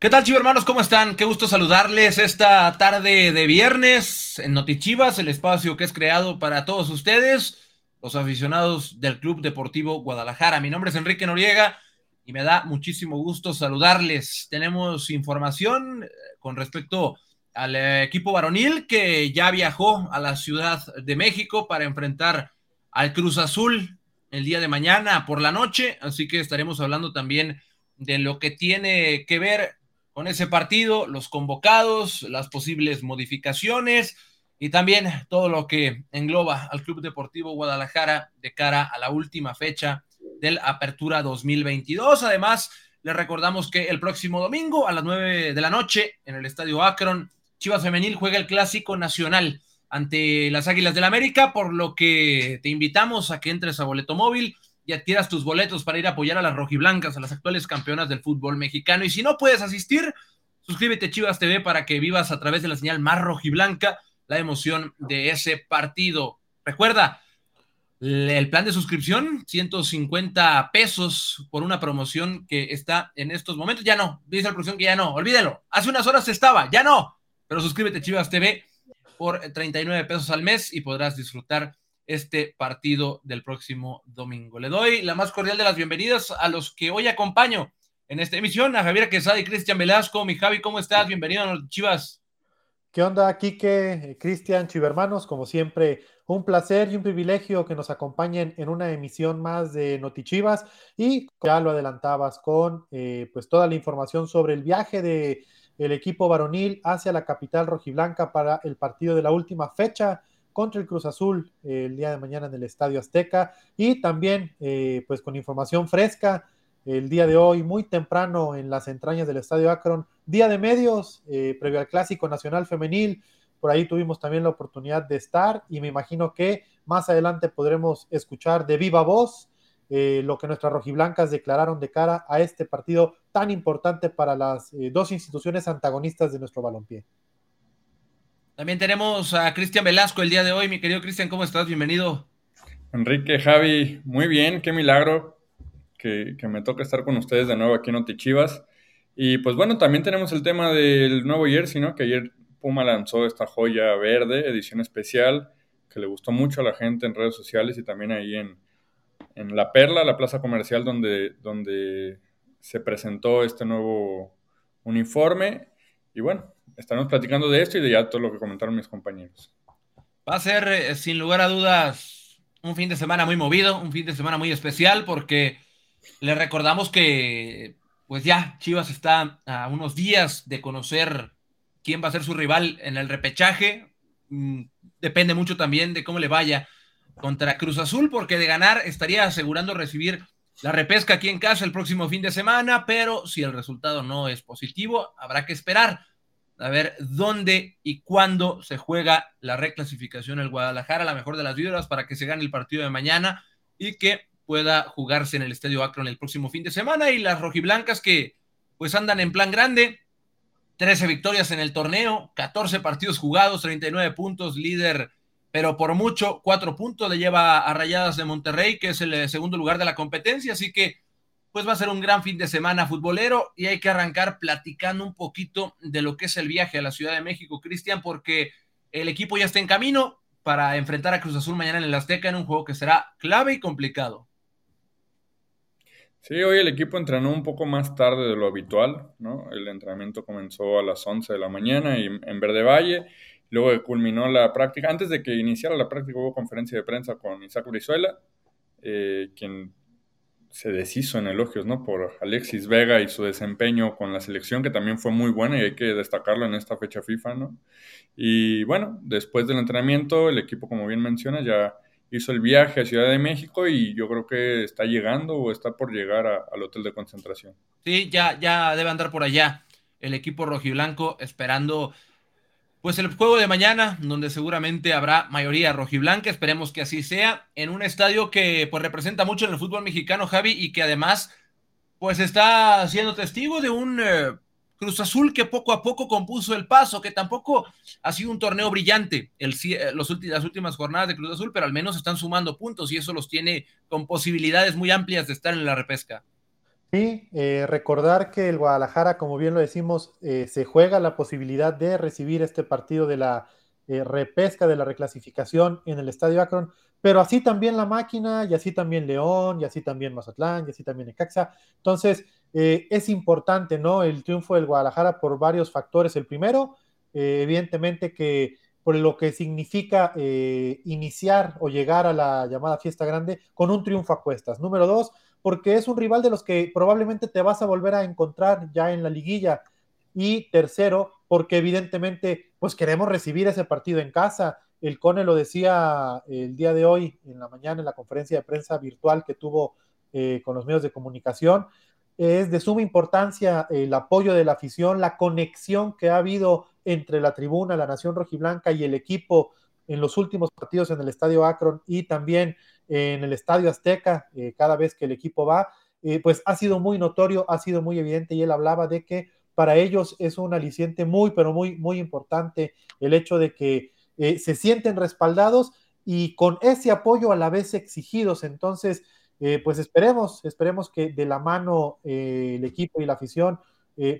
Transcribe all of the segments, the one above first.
¿Qué tal, chicos hermanos? ¿Cómo están? Qué gusto saludarles esta tarde de viernes en Notichivas, el espacio que es creado para todos ustedes, los aficionados del Club Deportivo Guadalajara. Mi nombre es Enrique Noriega y me da muchísimo gusto saludarles. Tenemos información eh, con respecto al equipo varonil que ya viajó a la Ciudad de México para enfrentar al Cruz Azul el día de mañana por la noche, así que estaremos hablando también de lo que tiene que ver con ese partido, los convocados, las posibles modificaciones y también todo lo que engloba al Club Deportivo Guadalajara de cara a la última fecha del Apertura 2022. Además, les recordamos que el próximo domingo a las 9 de la noche en el Estadio Akron, Chivas Femenil juega el Clásico Nacional ante las Águilas del América, por lo que te invitamos a que entres a Boleto Móvil y adquieras tus boletos para ir a apoyar a las rojiblancas, a las actuales campeonas del fútbol mexicano. Y si no puedes asistir, suscríbete a Chivas TV para que vivas a través de la señal más rojiblanca la emoción de ese partido. Recuerda, el plan de suscripción, 150 pesos por una promoción que está en estos momentos. Ya no, dice la producción que ya no, olvídelo. Hace unas horas estaba, ya no. Pero suscríbete a Chivas TV por 39 pesos al mes y podrás disfrutar este partido del próximo domingo. Le doy la más cordial de las bienvenidas a los que hoy acompaño en esta emisión, a Javier Quesada y Cristian Velasco. Mi Javi, ¿cómo estás? Bienvenido a Chivas. ¿Qué onda, Quique, Cristian, Chivermanos? Como siempre, un placer y un privilegio que nos acompañen en una emisión más de Notichivas y ya lo adelantabas con eh, pues toda la información sobre el viaje de equipo varonil hacia la capital rojiblanca para el partido de la última fecha contra el Cruz Azul eh, el día de mañana en el Estadio Azteca y también eh, pues con información fresca el día de hoy muy temprano en las entrañas del Estadio Akron, día de medios eh, previo al Clásico Nacional Femenil, por ahí tuvimos también la oportunidad de estar y me imagino que más adelante podremos escuchar de viva voz lo que nuestras rojiblancas declararon de cara a este partido tan importante para las dos instituciones antagonistas de nuestro balompié. También tenemos a Cristian Velasco el día de hoy. Mi querido Cristian, ¿cómo estás? Bienvenido. Enrique, Javi, muy bien, qué milagro que, me toca estar con ustedes de nuevo aquí en Otichivas. Y pues bueno, también tenemos el tema del nuevo jersey, ¿no? Que ayer Puma lanzó esta joya verde, edición especial, que le gustó mucho a la gente en redes sociales y también ahí en, en La Perla, la plaza comercial donde, donde se presentó este nuevo uniforme. Y bueno, estaremos platicando de esto y de ya todo lo que comentaron mis compañeros. Va a ser, eh, sin lugar a dudas, un fin de semana muy movido, un fin de semana muy especial, porque le recordamos que, pues ya, Chivas está a unos días de conocer quién va a ser su rival en el repechaje. Mm, depende mucho también de cómo le vaya contra Cruz Azul, porque de ganar estaría asegurando recibir la repesca aquí en casa el próximo fin de semana, pero si el resultado no es positivo, habrá que esperar a ver dónde y cuándo se juega la reclasificación el Guadalajara, la mejor de las vibras, para que se gane el partido de mañana y que pueda jugarse en el Estadio Akron el próximo fin de semana. Y las rojiblancas que pues andan en plan grande, 13 victorias en el torneo, 14 partidos jugados, 39 puntos, líder, pero por mucho, 4 puntos le lleva a Rayadas de Monterrey, que es el segundo lugar de la competencia, así que pues va a ser un gran fin de semana futbolero y hay que arrancar platicando un poquito de lo que es el viaje a la Ciudad de México, Cristian, porque el equipo ya está en camino para enfrentar a Cruz Azul mañana en el Azteca en un juego que será clave y complicado. Sí, hoy el equipo entrenó un poco más tarde de lo habitual, ¿no? El entrenamiento comenzó a las 11 de la mañana en Verde Valle, luego culminó la práctica. Antes de que iniciara la práctica hubo conferencia de prensa con Isaac Brizuela, eh, quien se deshizo en elogios, ¿no? Por Alexis Vega y su desempeño con la selección, que también fue muy buena y hay que destacarlo en esta fecha FIFA, ¿no? Y bueno, después del entrenamiento, el equipo, como bien menciona, ya hizo el viaje a Ciudad de México y yo creo que está llegando o está por llegar al hotel de concentración. Sí, ya, ya debe andar por allá el equipo rojiblanco esperando pues el juego de mañana, donde seguramente habrá mayoría rojiblanca, esperemos que así sea, en un estadio que pues representa mucho en el fútbol mexicano, Javi, y que además pues está siendo testigo de un eh, Cruz Azul que poco a poco compuso el paso, que tampoco ha sido un torneo brillante eh, los las últimas jornadas de Cruz Azul, pero al menos están sumando puntos y eso los tiene con posibilidades muy amplias de estar en la repesca. Sí, eh, recordar que el Guadalajara, como bien lo decimos, eh, se juega la posibilidad de recibir este partido de la eh, repesca, de la reclasificación en el Estadio Akron, pero así también la máquina, y así también León, y así también Mazatlán, y así también Necaxa. Entonces, es importante, ¿no? El triunfo del Guadalajara por varios factores. El primero, evidentemente que por lo que significa iniciar o llegar a la llamada fiesta grande con un triunfo a cuestas. Número dos, porque es un rival de los que probablemente te vas a volver a encontrar ya en la liguilla. Y tercero, porque evidentemente, pues queremos recibir ese partido en casa. El Cone lo decía el día de hoy, en la mañana, en la conferencia de prensa virtual que tuvo eh, con los medios de comunicación. Es de suma importancia el apoyo de la afición, la conexión que ha habido entre la tribuna, la Nación Rojiblanca y el equipo en los últimos partidos en el Estadio Akron y también en el Estadio Azteca eh, cada vez que el equipo va, eh, pues ha sido muy notorio, ha sido muy evidente y él hablaba de que para ellos es un aliciente muy, pero muy, muy importante el hecho de que eh, se sienten respaldados y con ese apoyo a la vez exigidos. Entonces, pues esperemos, esperemos que de la mano el equipo y la afición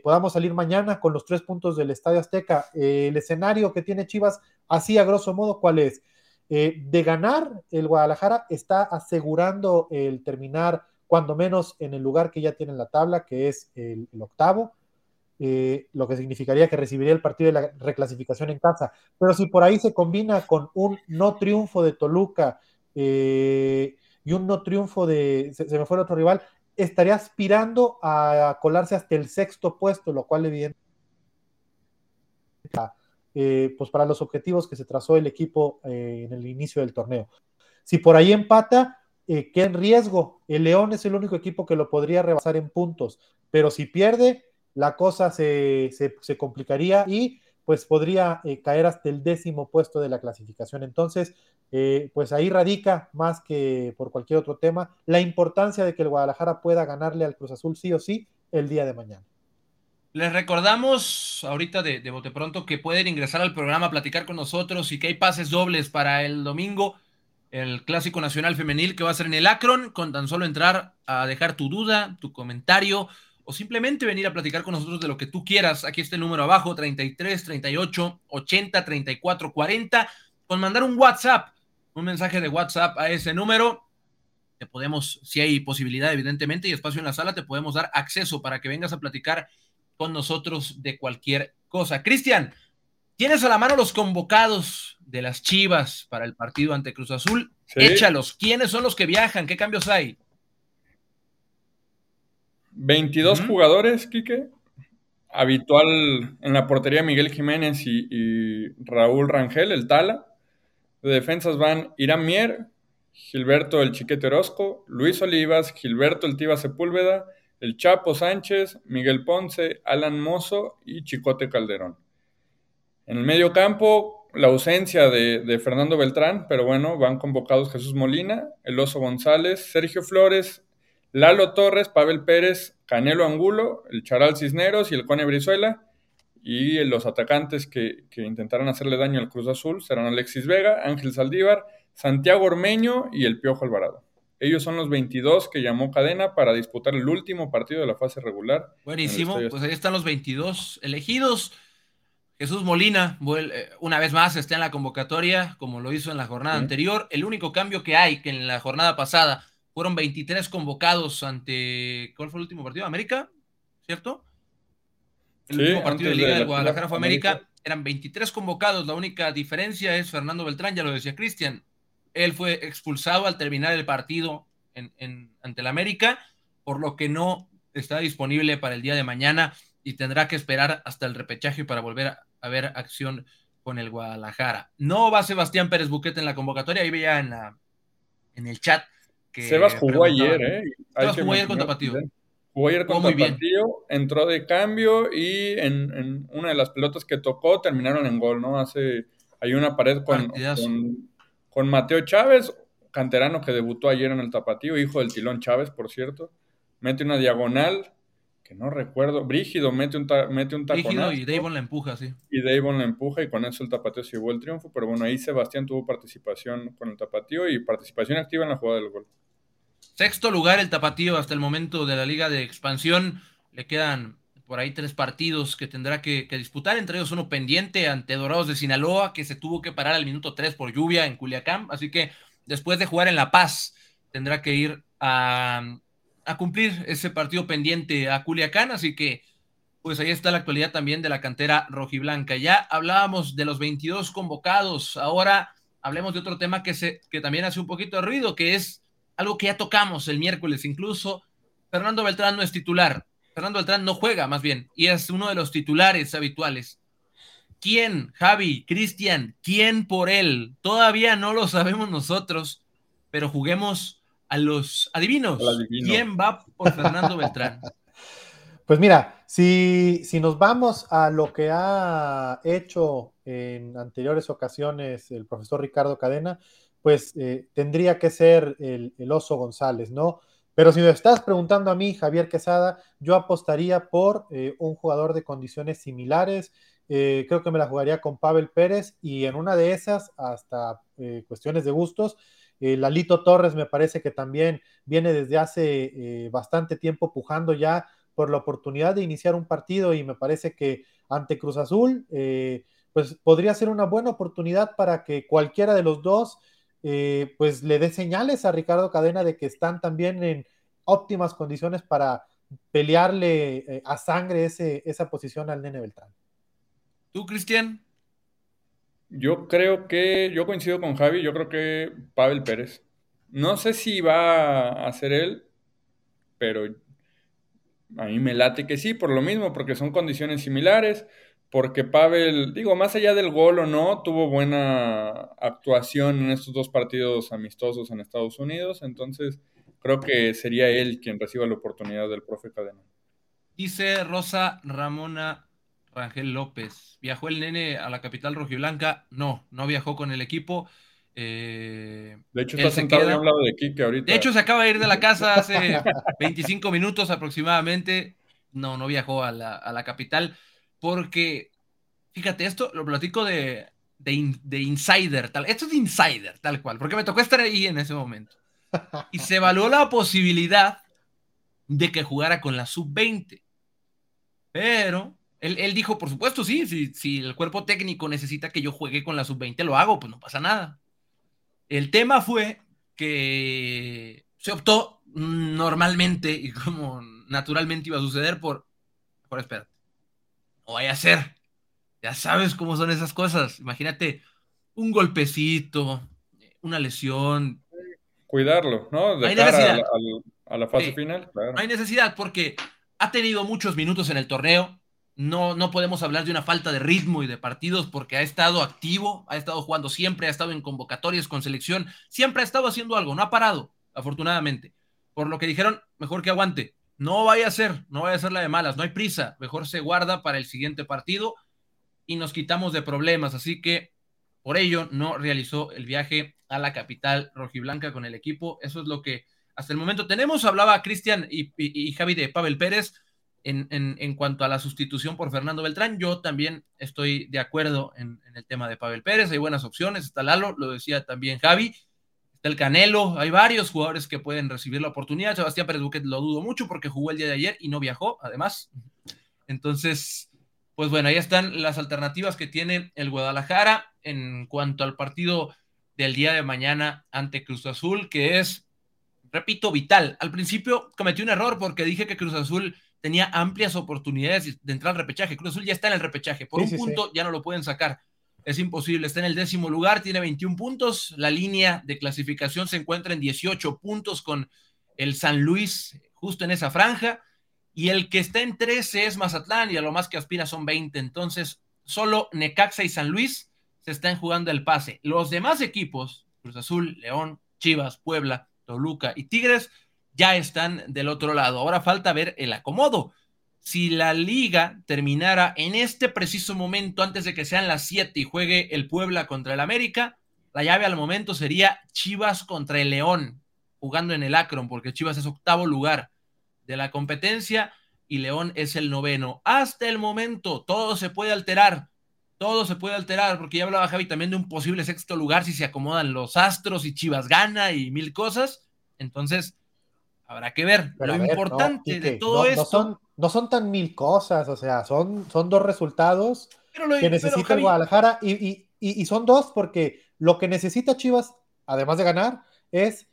podamos salir mañana con los tres puntos del Estadio Azteca. el escenario que tiene Chivas, así a grosso modo, ¿cuál es? Eh, de ganar, el Guadalajara está asegurando el terminar cuando menos en el lugar que ya tiene en la tabla, que es el, octavo, eh, lo que significaría que recibiría el partido de la reclasificación en casa. Pero si por ahí se combina con un no triunfo de Toluca eh, y un no triunfo de, se, me fue el otro rival, estaría aspirando a colarse hasta el sexto puesto, lo cual evidentemente eh, pues para los objetivos que se trazó el equipo eh, en el inicio del torneo. Si por ahí empata, eh, queda en riesgo. El León es el único equipo que lo podría rebasar en puntos, pero si pierde, la cosa se, complicaría y pues podría caer hasta el décimo puesto de la clasificación. Entonces, pues ahí radica más que por cualquier otro tema la importancia de que el Guadalajara pueda ganarle al Cruz Azul sí o sí el día de mañana. Les recordamos ahorita de, de bote pronto que pueden ingresar al programa a platicar con nosotros y que hay pases dobles para el domingo, el Clásico Nacional Femenil que va a ser en el Akron, con tan solo entrar a dejar tu duda, tu comentario o simplemente venir a platicar con nosotros de lo que tú quieras. Aquí está el número abajo, 33, 38, 80, 34, 40, con mandar un WhatsApp, un mensaje de WhatsApp a ese número. Te podemos, si hay posibilidad evidentemente y espacio en la sala, te podemos dar acceso para que vengas a platicar con nosotros de cualquier cosa. Cristian, tienes a la mano los convocados de las Chivas para el partido ante Cruz Azul. Échalos. ¿Quiénes son los que viajan? ¿Qué cambios hay? 22 jugadores, Quique. Habitual en la portería Miguel Jiménez y, Raúl Rangel, el Tala. De defensas van Irán Mier, Gilberto el Chiquete Orozco, Luis Olivas, Gilberto el Tiba Sepúlveda, el Chapo Sánchez, Miguel Ponce, Alan Mozo y Chicote Calderón. En el medio campo, la ausencia de, Fernando Beltrán, pero bueno, van convocados Jesús Molina, El Oso González, Sergio Flores, Lalo Torres, Pavel Pérez, Canelo Angulo, el Charal Cisneros y el Cone Brizuela. Y los atacantes que, que hacerle daño al Cruz Azul serán Alexis Vega, Ángel Saldívar, Santiago Ormeño y el Piojo Alvarado. Ellos son los 22 que llamó Cadena para disputar el último partido de la fase regular. Buenísimo, pues ahí están los 22 elegidos. Jesús Molina, eh, una vez más, está en la convocatoria, como lo hizo en la jornada anterior. El único cambio que hay, que en la jornada pasada fueron 23 convocados ante. ¿Cuál fue el último partido? ¿América? ¿Cierto? El último partido de Liga de Guadalajara fue América. Eran 23 convocados. La única diferencia es Fernando Beltrán, ya lo decía Cristian. Él fue expulsado al terminar el partido en, ante el América, por lo que no está disponible para el día de mañana y tendrá que esperar hasta el repechaje para volver a, ver acción con el Guadalajara. No va Sebastián Pérez Buquete en la convocatoria, ahí veía en, la, en el chat que. Sebas jugó ayer, ¿eh? Sebas jugó ayer con Tapatío. Jugó ayer con Tapatío, entró de cambio y en, una de las pelotas que tocó terminaron en gol, ¿no? Hace. Hay una pared con, con Mateo Chávez, canterano que debutó ayer en el Tapatío, hijo del Tilón Chávez, por cierto. Mete una diagonal, que no recuerdo. Brígido mete un, mete un Brígido y Davon la empuja, sí. Y Davon la empuja y con eso el Tapatío se llevó el triunfo. Pero bueno, ahí Sebastián tuvo participación con el Tapatío y participación activa en la jugada del gol. Sexto lugar el Tapatío hasta el momento de la Liga de Expansión. Le quedan por ahí tres partidos que tendrá que, disputar, entre ellos uno pendiente ante Dorados de Sinaloa, que se tuvo que parar al minuto 3 por lluvia en Culiacán, así que después de jugar en La Paz, tendrá que ir a, a cumplir ese partido pendiente a Culiacán, así que pues ahí está la actualidad también de la cantera rojiblanca. Ya hablábamos de los 22 convocados, ahora hablemos de otro tema que, se, que también hace un poquito de ruido, que es algo que ya tocamos el miércoles, incluso Fernando Beltrán no es titular, Fernando Beltrán no juega más bien y es uno de los titulares habituales. ¿Quién, Javi, Cristian? ¿Quién por él? Todavía no lo sabemos nosotros, pero juguemos a los adivinos. ¿Quién va por Fernando Beltrán? Pues mira, si, si, nos vamos a lo que ha hecho en anteriores ocasiones el profesor Ricardo Cadena, pues eh, tendría que ser el, el, oso González, ¿no? Pero si me estás preguntando a mí, Javier Quesada, yo apostaría por eh, un jugador de condiciones similares. Eh, creo que me la jugaría con Pavel Pérez y en una de esas, hasta eh, cuestiones de gustos, Lalito Torres me parece que también viene desde hace bastante tiempo pujando ya por la oportunidad de iniciar un partido y me parece que ante Cruz Azul, pues podría ser una buena oportunidad para que cualquiera de los dos eh, pues le dé señales a Ricardo Cadena de que están también en óptimas condiciones para pelearle eh, a sangre ese, esa posición al nene Beltrán. ¿Tú, Cristian? Yo creo que, yo coincido con Javi, yo creo que Pavel Pérez. No sé si va a ser él, pero a mí me late que sí, por lo mismo, porque son condiciones similares porque Pavel, digo, más allá del gol o no, tuvo buena actuación en estos dos partidos amistosos en Estados Unidos, entonces creo que sería él quien reciba la oportunidad del profe Cadena. Dice Rosa Ramona Rangel López, ¿viajó el nene a la capital rojiblanca? No, no viajó con el equipo. Eh, de hecho, está sentado a un lado de Kike ahorita. De hecho, se acaba de ir de la casa hace 25 minutos aproximadamente. No, no viajó a la, a la capital porque, fíjate, esto lo platico de, de, insider, tal. Esto es de insider, tal cual, porque me tocó estar ahí en ese momento. Y se evaluó la posibilidad de que jugara con la sub-20. Pero él, dijo, por supuesto, sí, si, si el cuerpo técnico necesita que yo juegue con la sub-20, lo hago, pues no pasa nada. El tema fue que se optó normalmente y como naturalmente iba a suceder por, por espérate, o vaya a ser. Ya sabes cómo son esas cosas. Imagínate un golpecito, una lesión. Cuidarlo, ¿no? De cara a, la, fase final, No hay necesidad porque ha tenido muchos minutos en el torneo. No, no podemos hablar de una falta de ritmo y de partidos porque ha estado activo, ha estado jugando siempre, ha estado en convocatorias con selección, siempre ha estado haciendo algo, no ha parado, afortunadamente. Por lo que dijeron, mejor que aguante. No vaya a ser, no vaya a ser la de malas, no hay prisa, mejor se guarda para el siguiente partido y nos quitamos de problemas, así que por ello no realizó el viaje a la capital rojiblanca con el equipo, eso es lo que hasta el momento tenemos, hablaba Cristian y, Javi de Pavel Pérez en, en, cuanto a la sustitución por Fernando Beltrán, yo también estoy de acuerdo en, en el tema de Pavel Pérez, hay buenas opciones, está Lalo, lo decía también Javi, El Canelo, hay varios jugadores que pueden recibir la oportunidad. Sebastián Pérez Buquet lo dudo mucho porque jugó el día de ayer y no viajó, además. Entonces, pues bueno, ahí están las alternativas que tiene el Guadalajara en cuanto al partido del día de mañana ante Cruz Azul, que es, repito, vital. Al principio cometí un error porque dije que Cruz Azul tenía amplias oportunidades de entrar al repechaje. Cruz Azul ya está en el repechaje. Por un punto ya no lo pueden sacar es imposible. Está en el décimo lugar, tiene 21 puntos. La línea de clasificación se encuentra en 18 puntos con el San Luis justo en esa franja. Y el que está en 13 es Mazatlán y a lo más que aspira son 20. Entonces, solo Necaxa y San Luis se están jugando el pase. Los demás equipos, Cruz Azul, León, Chivas, Puebla, Toluca y Tigres, ya están del otro lado. Ahora falta ver el acomodo si la liga terminara en este preciso momento, antes de que sean las 7 y juegue el Puebla contra el América, la llave al momento sería Chivas contra el León, jugando en el Akron, porque Chivas es octavo lugar de la competencia y León es el noveno. Hasta el momento, todo se puede alterar, todo se puede alterar, porque ya hablaba Javi también de un posible sexto lugar si se acomodan los astros y Chivas gana y mil cosas. Entonces, Habrá que ver. lo importante de todo esto. No son, no son tan mil cosas, o sea, son, son dos resultados que necesita el Guadalajara y, son dos porque lo que necesita Chivas, además de ganar, es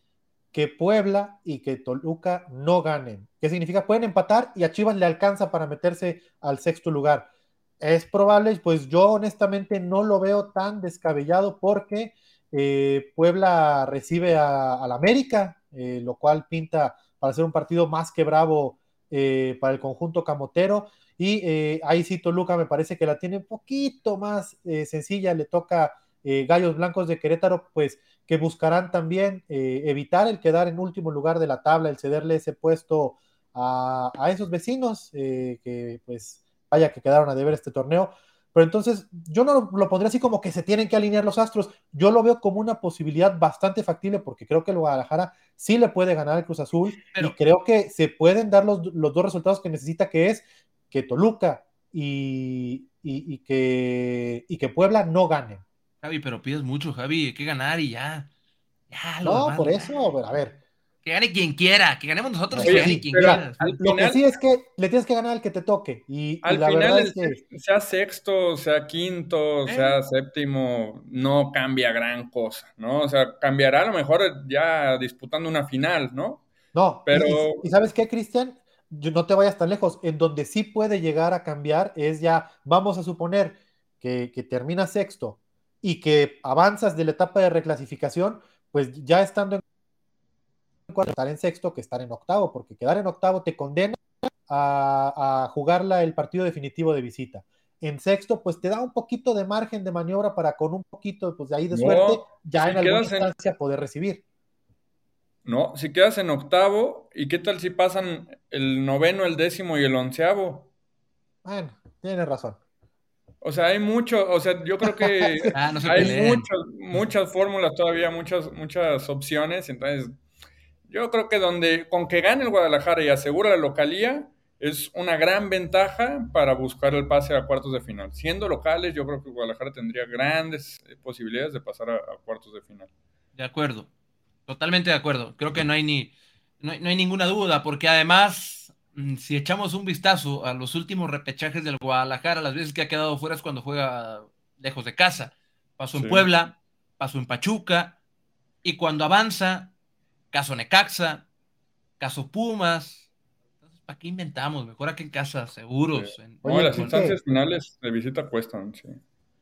que Puebla y que Toluca no ganen. ¿Qué significa? Pueden empatar y a Chivas le alcanza para meterse al sexto lugar. Es probable, pues yo honestamente no lo veo tan descabellado porque eh, Puebla recibe al América, eh, lo cual pinta para ser un partido más que bravo eh, para el conjunto camotero. Y ahí sí, Toluca me parece que la tiene un poquito más sencilla, le toca Gallos Blancos de Querétaro, pues que buscarán también evitar el quedar en último lugar de la tabla, el cederle ese puesto a, a esos vecinos que pues vaya que quedaron a deber este torneo. Pero entonces yo no lo, pondría así como que se tienen que alinear los astros. Yo lo veo como una posibilidad bastante factible porque creo que el Guadalajara sí le puede ganar al Cruz Azul y creo que se pueden dar los, dos resultados que necesita, que es que Toluca y, que, y que Puebla no ganen. Javi, pero pides mucho, Javi, hay que ganar y ya. no, por eso, a ver, que gane quien quiera, que ganemos nosotros que gane quien quiera. Lo que sí es que le tienes que ganar al que te toque. Y, al la final, es que... sea sexto, sea quinto, eh. sea séptimo, no cambia gran cosa, ¿no? O sea, cambiará a lo mejor ya disputando una final, ¿no? No, pero. ¿Y, sabes qué, Cristian? No te vayas tan lejos. En donde sí puede llegar a cambiar es ya, vamos a suponer que, que termina sexto y que avanzas de la etapa de reclasificación, pues ya estando en estar en sexto que estar en octavo, porque quedar en octavo te condena a, jugarla el partido definitivo de visita. En sexto, pues te da un poquito de margen de maniobra para con un poquito pues, de ahí de suerte, ya en alguna instancia poder recibir. No, si quedas en octavo, ¿y qué tal si pasan el noveno, el décimo y el onceavo? Bueno, tienes razón. O sea, hay mucho, o sea, yo creo que ah, hay muchas, muchas fórmulas todavía, muchas, muchas opciones, entonces yo creo que donde con que gane el Guadalajara y asegura la localía es una gran ventaja para buscar el pase a cuartos de final. Siendo locales, yo creo que Guadalajara tendría grandes eh, posibilidades de pasar a, cuartos de final. De acuerdo, totalmente de acuerdo. Creo que no hay ni no hay, ninguna duda, porque además, mm, si echamos un vistazo a los últimos repechajes del Guadalajara, las veces que ha quedado fuera es cuando juega lejos de casa. Pasó en Puebla, pasó en Pachuca, y cuando avanza caso Necaxa, caso Pumas. Entonces, ¿para qué inventamos? Mejor aquí en casa, seguros. Oye, las instancias finales de visita cuestan, sí.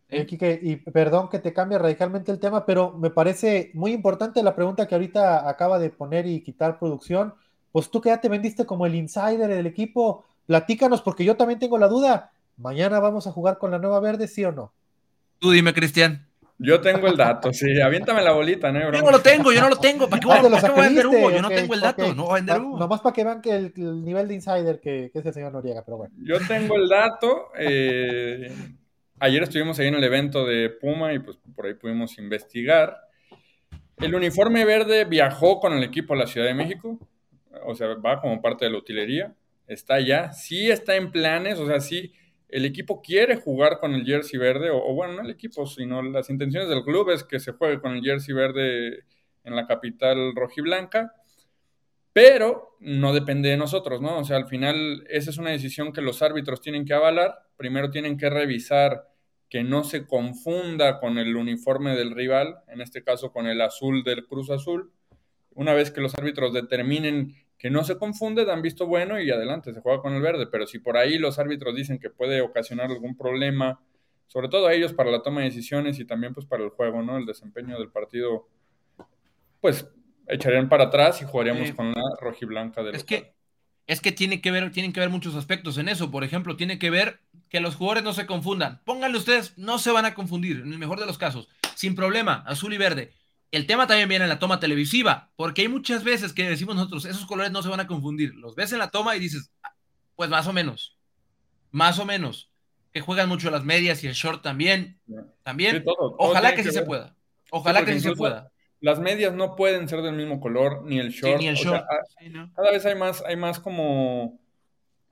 Eh, y perdón que te cambie radicalmente el tema, pero me parece muy importante la pregunta que ahorita acaba de poner y quitar producción. Pues tú que ya te vendiste como el insider del equipo, platícanos, porque yo también tengo la duda. ¿Mañana vamos a jugar con la nueva verde, sí o no? Tú dime, Cristian. Yo tengo el dato, sí. Aviéntame la bolita, ¿no? Yo no lo tengo, yo no lo tengo. ¿Para qué voy, a vender humo? Yo no tengo el dato, no voy a vender humo. Nomás para que vean que el, nivel de insider que, es el señor Noriega, pero bueno. Yo tengo el dato. Eh, ayer estuvimos ahí en el evento de Puma y pues por ahí pudimos investigar. El uniforme verde viajó con el equipo a la Ciudad de México. O sea, va como parte de la utilería. Está allá. Sí está en planes, o sea, sí el equipo quiere jugar con el jersey verde, o, bueno, no el equipo, sino las intenciones del club es que se juegue con el jersey verde en la capital rojiblanca, pero no depende de nosotros, ¿no? O sea, al final esa es una decisión que los árbitros tienen que avalar, primero tienen que revisar que no se confunda con el uniforme del rival, en este caso con el azul del Cruz Azul. Una vez que los árbitros determinen que no se confunde, dan visto bueno y adelante, se juega con el verde, pero si por ahí los árbitros dicen que puede ocasionar algún problema, sobre todo a ellos para la toma de decisiones y también pues para el juego, ¿no? El desempeño del partido, pues echarían para atrás y jugaríamos con la rojiblanca del Es que es que tiene que ver, tienen que ver muchos aspectos en eso. Por ejemplo, tiene que ver que los jugadores no se confundan. Pónganle ustedes, no se van a confundir, en el mejor de los casos. Sin problema, azul y verde el tema también viene en la toma televisiva, porque hay muchas veces que decimos nosotros, esos colores no se van a confundir. Los ves en la toma y dices, ah, pues más o menos, más o menos. Que juegan mucho las medias y el short también. También. Ojalá que sí se pueda. Ojalá que sí se pueda. Las medias no pueden ser del mismo color, ni el short. ni el short. Cada vez hay más, hay más como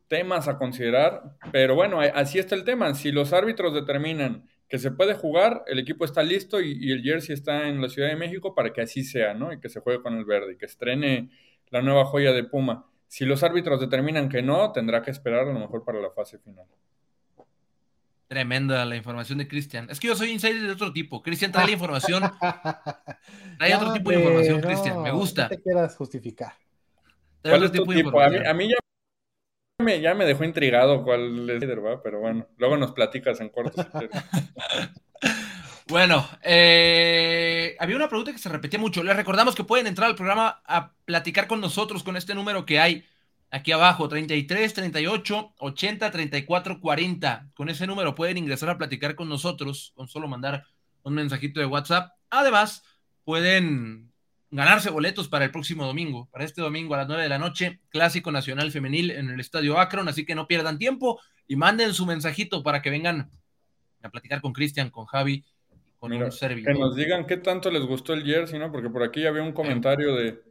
temas a considerar, pero bueno, así está el tema. Si los árbitros determinan que se puede jugar, el equipo está listo y, el jersey está en la Ciudad de México para que así sea, ¿no? Y que se juegue con el verde y que estrene la nueva joya de Puma. Si los árbitros determinan que no, tendrá que esperar a lo mejor para la fase final. Tremenda la información de Cristian. Es que yo soy insider de otro tipo. Cristian trae la información. Trae otro tipo de información, Cristian. Me gusta. No te quieras justificar. ¿Cuál es tu tipo? A mí, ya, me, ya, me, dejó intrigado cuál es líder, ¿va? Pero bueno, luego nos platicas en corto Bueno, eh, había una pregunta que se repetía mucho. Les recordamos que pueden entrar al programa a platicar con nosotros con este número que hay aquí abajo, 33, 38, 80, 34, 40. Con ese número pueden ingresar a platicar con nosotros, con solo mandar un mensajito de WhatsApp. Además, pueden ganarse boletos para el próximo domingo, para este domingo a las 9 de la noche, Clásico Nacional Femenil en el Estadio Akron, así que no pierdan tiempo y manden su mensajito para que vengan a platicar con Cristian, con Javi, con un servidor. Que nos digan qué tanto les gustó el jersey, ¿no? Porque por aquí había un comentario de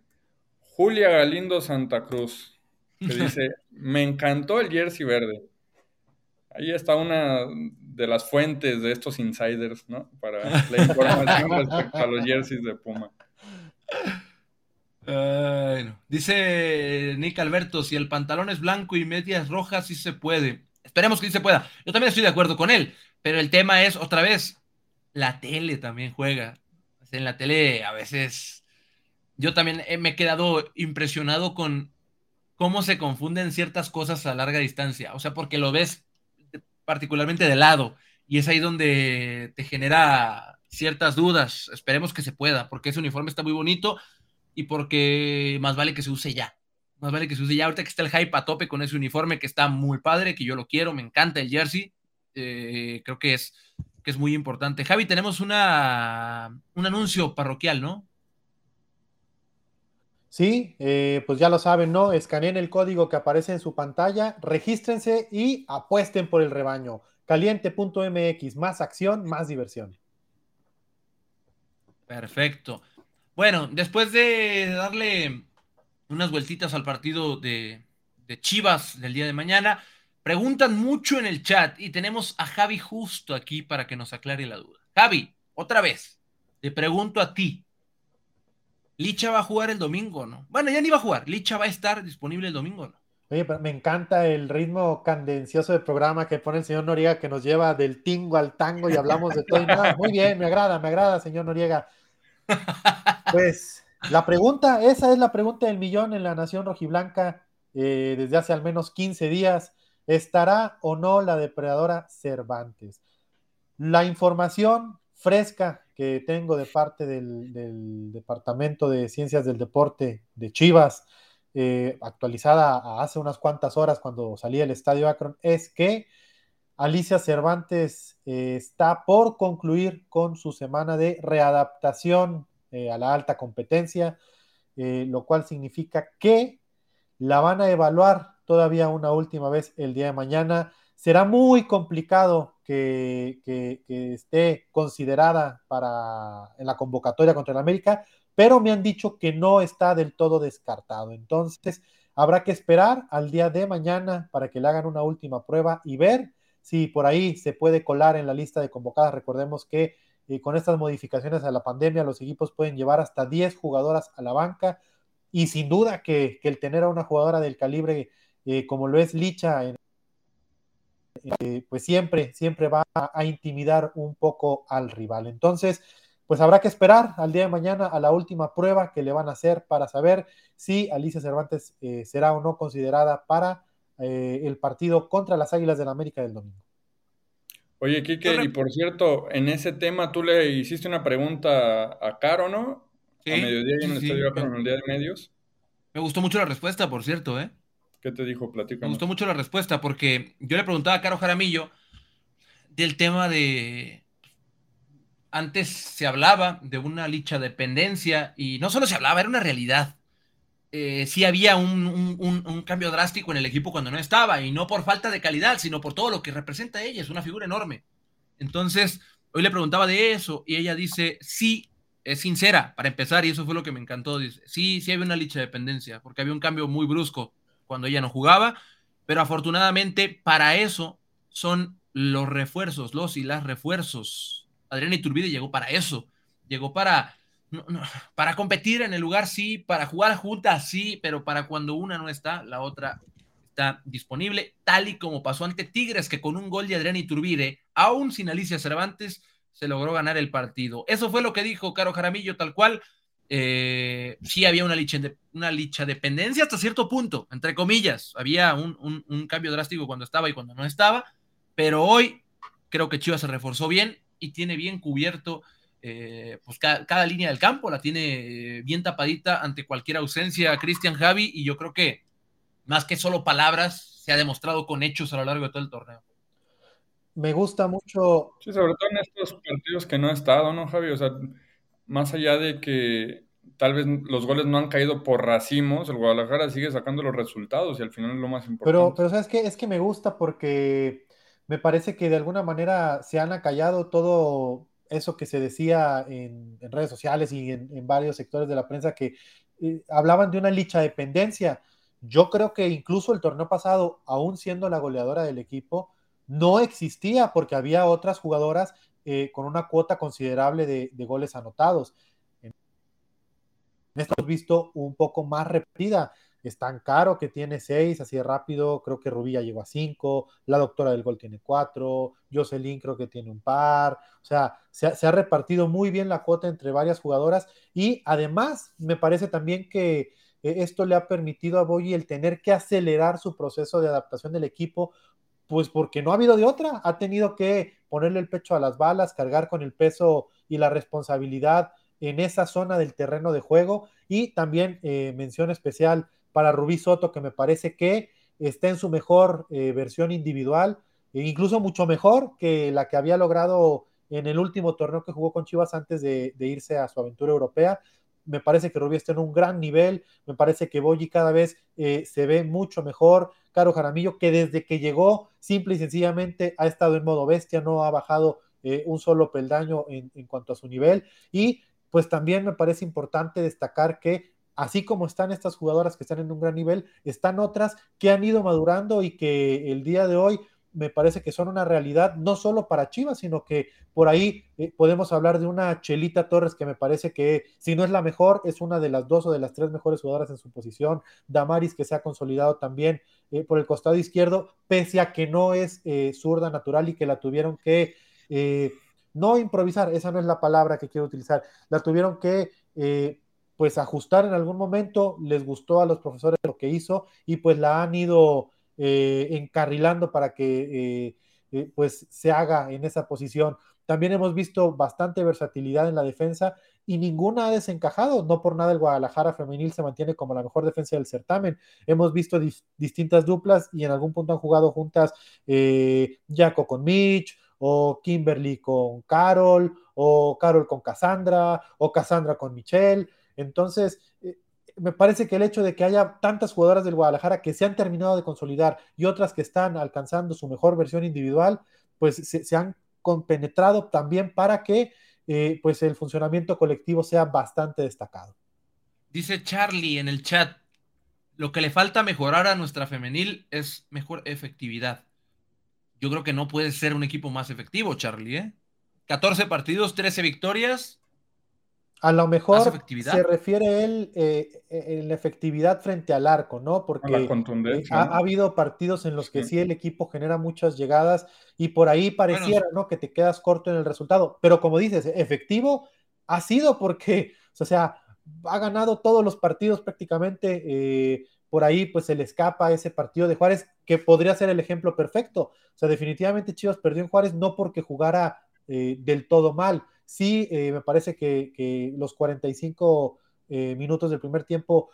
Julia Galindo Santa Cruz que dice, me encantó el jersey verde. Ahí está una de las fuentes de estos insiders, ¿no? Para la información respecto a los jerseys de Puma. Dice Nick Alberto, si el pantalón es blanco y medias rojas, sí se puede. Esperemos que sí se pueda. Yo también estoy de acuerdo con él, pero el tema es, otra vez, la tele también juega. En la tele a veces yo también me he quedado impresionado con cómo se confunden ciertas cosas a larga distancia. O sea, porque lo ves particularmente de lado y es ahí donde te genera ciertas dudas. Esperemos que se pueda, porque ese uniforme está muy bonito y porque más vale que se use ya. Más vale que se use ya. Ahorita que está el hype a tope con ese uniforme que está muy padre, que yo lo quiero, me encanta el jersey. Eh, creo que es, que es muy importante. Javi, tenemos una, un anuncio parroquial, ¿no? Sí, eh, pues ya lo saben, ¿no? Escaneen el código que aparece en su pantalla, regístrense y apuesten por el rebaño. Caliente.mx, más acción, más diversión. Perfecto. Bueno, después de darle unas vueltitas al partido de, Chivas del día de mañana, preguntan mucho en el chat y tenemos a Javi justo aquí para que nos aclare la duda. Javi, otra vez, te pregunto a ti, Licha va a jugar el domingo, ¿no? Bueno, ya ni va a jugar. Licha va a estar disponible el domingo, ¿no? Oye, pero me encanta el ritmo candencioso del programa que pone el señor Noriega, que nos lleva del tingo al tango y hablamos de todo y nada. Muy bien, me agrada, me agrada, señor Noriega. Pues la pregunta, esa es la pregunta del millón en la Nación Rojiblanca eh, desde hace al menos 15 días. ¿Estará o no la depredadora Cervantes? La información fresca que tengo de parte del, Departamento de Ciencias del Deporte de Chivas, eh, actualizada hace unas cuantas horas cuando salía el Estadio Akron, es que Alicia Cervantes eh, está por concluir con su semana de readaptación eh, a la alta competencia, lo cual significa que la van a evaluar todavía una última vez el día de mañana. Será muy complicado que, esté considerada para en la convocatoria contra el América, pero me han dicho que no está del todo descartado. Entonces, habrá que esperar al día de mañana para que le hagan una última prueba y ver si por ahí se puede colar en la lista de convocadas. Recordemos que eh, con estas modificaciones a la pandemia, los equipos pueden llevar hasta 10 jugadoras a la banca y sin duda que, el tener a una jugadora del calibre eh, como lo es Licha eh, pues siempre, siempre va a, intimidar un poco al rival. Entonces, pues habrá que esperar al día de mañana a la última prueba que le van a hacer para saber si Alicia Cervantes será o no considerada para eh, el partido contra las Águilas del la América del domingo. Oye, Kike, y por cierto, en ese tema tú le hiciste una pregunta a Caro, ¿no? Sí, a mediodía y en el estadio en el día de medios. Me gustó mucho la respuesta, por cierto, ¿eh? ¿Qué te dijo? Platícame. Me gustó mucho la respuesta porque yo le preguntaba a Caro Jaramillo del tema de. Antes se hablaba de una licha dependencia y no solo se hablaba, era una realidad. Eh, sí había un, cambio drástico en el equipo cuando no estaba y no por falta de calidad, sino por todo lo que representa ella. Es una figura enorme. Entonces, hoy le preguntaba de eso y ella dice: Sí, es sincera para empezar, y eso fue lo que me encantó. Dice: Sí, sí había una licha dependencia porque había un cambio muy brusco cuando ella no jugaba, pero afortunadamente para eso son los refuerzos, los y las refuerzos. Adriana Iturbide llegó para eso, llegó para para competir en el lugar sí, para jugar juntas sí, pero para cuando una no está, la otra está disponible, tal y como pasó ante Tigres, que con un gol de Adrián Iturbide, aún sin Alicia Cervantes, se logró ganar el partido. Eso fue lo que dijo Caro Jaramillo, tal cual. Eh, sí había una licha, una licha dependencia hasta cierto punto, entre comillas. Había un, un cambio drástico cuando estaba y cuando no estaba, pero hoy creo que Chivas se reforzó bien y tiene bien cubierto eh, pues cada, línea del campo, la tiene eh, bien tapadita ante cualquier ausencia Cristian Javi y yo creo que más que solo palabras, se ha demostrado con hechos a lo largo de todo el torneo. Me gusta mucho. Sí, sobre todo en estos partidos que no ha estado, ¿no, Javi? O sea, más allá de que tal vez los goles no han caído por racimos, el Guadalajara sigue sacando los resultados y al final es lo más importante. Pero, pero ¿sabes qué? Es que me gusta porque me parece que de alguna manera se han acallado todo eso que se decía en, redes sociales y en, varios sectores de la prensa que eh, hablaban de una licha dependencia. Yo creo que incluso el torneo pasado, aún siendo la goleadora del equipo, no existía porque había otras jugadoras eh, con una cuota considerable de, goles anotados. Esto hemos visto un poco más repetida es tan caro que tiene seis, así de rápido, creo que Rubí ya llegó a cinco, la doctora del gol tiene cuatro, Jocelyn creo que tiene un par, o sea, se ha, repartido muy bien la cuota entre varias jugadoras y además me parece también que eh, esto le ha permitido a Boyi el tener que acelerar su proceso de adaptación del equipo, pues porque no ha habido de otra, ha tenido que ponerle el pecho a las balas, cargar con el peso y la responsabilidad en esa zona del terreno de juego y también eh, mención especial para Rubí Soto, que me parece que está en su mejor eh, versión individual, e incluso mucho mejor que la que había logrado en el último torneo que jugó con Chivas antes de, irse a su aventura europea. Me parece que Rubí está en un gran nivel, me parece que Boyi cada vez eh, se ve mucho mejor. Caro Jaramillo, que desde que llegó, simple y sencillamente ha estado en modo bestia, no ha bajado eh, un solo peldaño en, en cuanto a su nivel. Y pues también me parece importante destacar que así como están estas jugadoras que están en un gran nivel, están otras que han ido madurando y que el día de hoy me parece que son una realidad no solo para Chivas, sino que por ahí eh, podemos hablar de una Chelita Torres que me parece que si no es la mejor, es una de las dos o de las tres mejores jugadoras en su posición. Damaris que se ha consolidado también eh, por el costado izquierdo, pese a que no es eh, zurda natural y que la tuvieron que no improvisar, esa no es la palabra que quiero utilizar, la tuvieron que pues ajustar en algún momento, les gustó a los profesores lo que hizo y pues la han ido eh, encarrilando para que eh, eh, pues se haga en esa posición. También hemos visto bastante versatilidad en la defensa y ninguna ha desencajado. No por nada el Guadalajara femenil se mantiene como la mejor defensa del certamen. Hemos visto distintas duplas y en algún punto han jugado juntas Jaco con Mitch o Kimberly con Carol o Carol con Cassandra o Cassandra con Michelle. Entonces, eh, me parece que el hecho de que haya tantas jugadoras del Guadalajara que se han terminado de consolidar y otras que están alcanzando su mejor versión individual, pues se, han compenetrado también para que eh, pues el funcionamiento colectivo sea bastante destacado. Dice Charlie en el chat, lo que le falta mejorar a nuestra femenil es mejor efectividad. Yo creo que no puede ser un equipo más efectivo, Charlie, ¿eh? 14 partidos, 13 victorias, a lo mejor se refiere él eh, eh, en la efectividad frente al arco, ¿no? Porque eh, ha, habido partidos en los que sí. el equipo genera muchas llegadas y por ahí pareciera, ¿no? Que te quedas corto en el resultado. Pero como dices, efectivo ha sido porque, o sea, ha ganado todos los partidos prácticamente. por ahí, pues se le escapa ese partido de Juárez, que podría ser el ejemplo perfecto. O sea, definitivamente Chivas perdió en Juárez no porque jugara del todo mal, Sí, eh, me parece que, los 45 eh, minutos del primer tiempo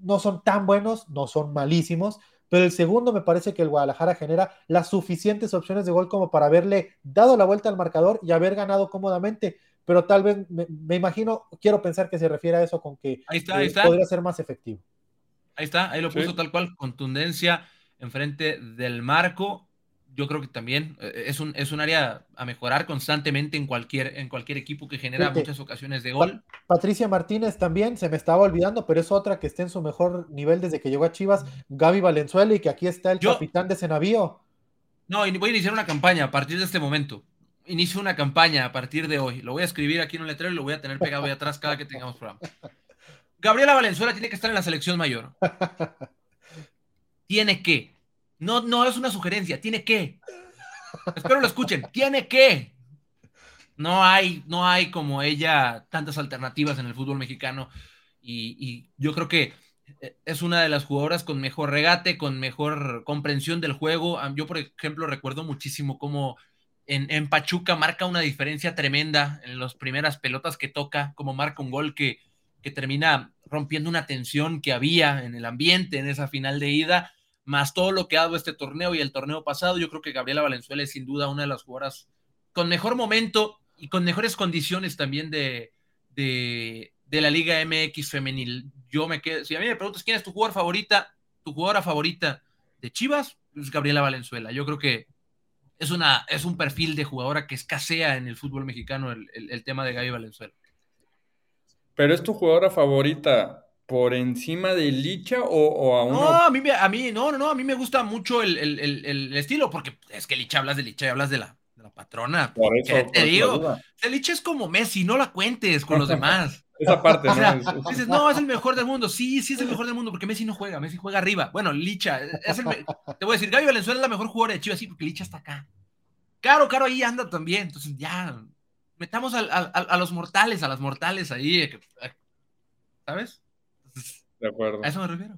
no son tan buenos, no son malísimos, pero el segundo me parece que el Guadalajara genera las suficientes opciones de gol como para haberle dado la vuelta al marcador y haber ganado cómodamente. Pero tal vez, me, imagino, quiero pensar que se refiere a eso con que eh, podría ser más efectivo. Ahí está, ahí lo puso tal cual, contundencia enfrente del marco yo creo que también eh, es un, es un área a mejorar constantemente en cualquier, en cualquier equipo que genera muchas ocasiones de gol. Patricia Martínez también, se me estaba olvidando, pero es otra que está en su mejor nivel desde que llegó a Chivas, Gaby Valenzuela, y que aquí está el capitán de ese navío. No, voy a iniciar una campaña a partir de este momento. inicio una campaña a partir de hoy. Lo voy a escribir aquí en un letrero y lo voy a tener pegado ahí atrás cada que tengamos programa. Gabriela Valenzuela tiene que estar en la selección mayor. Tiene que. No, no es una sugerencia, tiene que. Espero lo escuchen. Tiene que. No hay, no hay como ella tantas alternativas en el fútbol mexicano. Y, yo creo que es una de las jugadoras con mejor regate, con mejor comprensión del juego. Yo, por ejemplo, recuerdo muchísimo cómo en, en, Pachuca marca una diferencia tremenda en las primeras pelotas que toca, como marca un gol que, que termina rompiendo una tensión que había en el ambiente en esa final de ida, más todo lo que ha dado este torneo y el torneo pasado. Yo creo que Gabriela Valenzuela es sin duda una de las jugadoras con mejor momento y con mejores condiciones también de, de, la Liga MX femenil. Yo me quedo, si a mí me preguntas quién es tu jugador favorita, tu jugadora favorita de Chivas, es Gabriela Valenzuela. Yo creo que es, una, es un perfil de jugadora que escasea en el fútbol mexicano el, el tema de Gaby Valenzuela. ¿Pero es tu jugadora favorita por encima de Licha o, a uno? No, a mí, a mí, no, no, no, a mí me gusta mucho el, estilo, porque es que Licha hablas de Licha y hablas de la, de la patrona. Por eso, te digo, el Licha es como Messi, no la cuentes con los demás. Esa parte, ¿no? dices, no, es el mejor del mundo. Sí, sí es el mejor del mundo, porque Messi no juega, Messi juega arriba. Bueno, Licha, es el te voy a decir, Gaby Valenzuela es la mejor jugadora de Chivas, sí, porque Licha está acá. Caro, Caro ahí anda también, entonces ya, metamos a, los mortales, a las mortales ahí, eh, eh, ¿sabes? de acuerdo. A eso me refiero.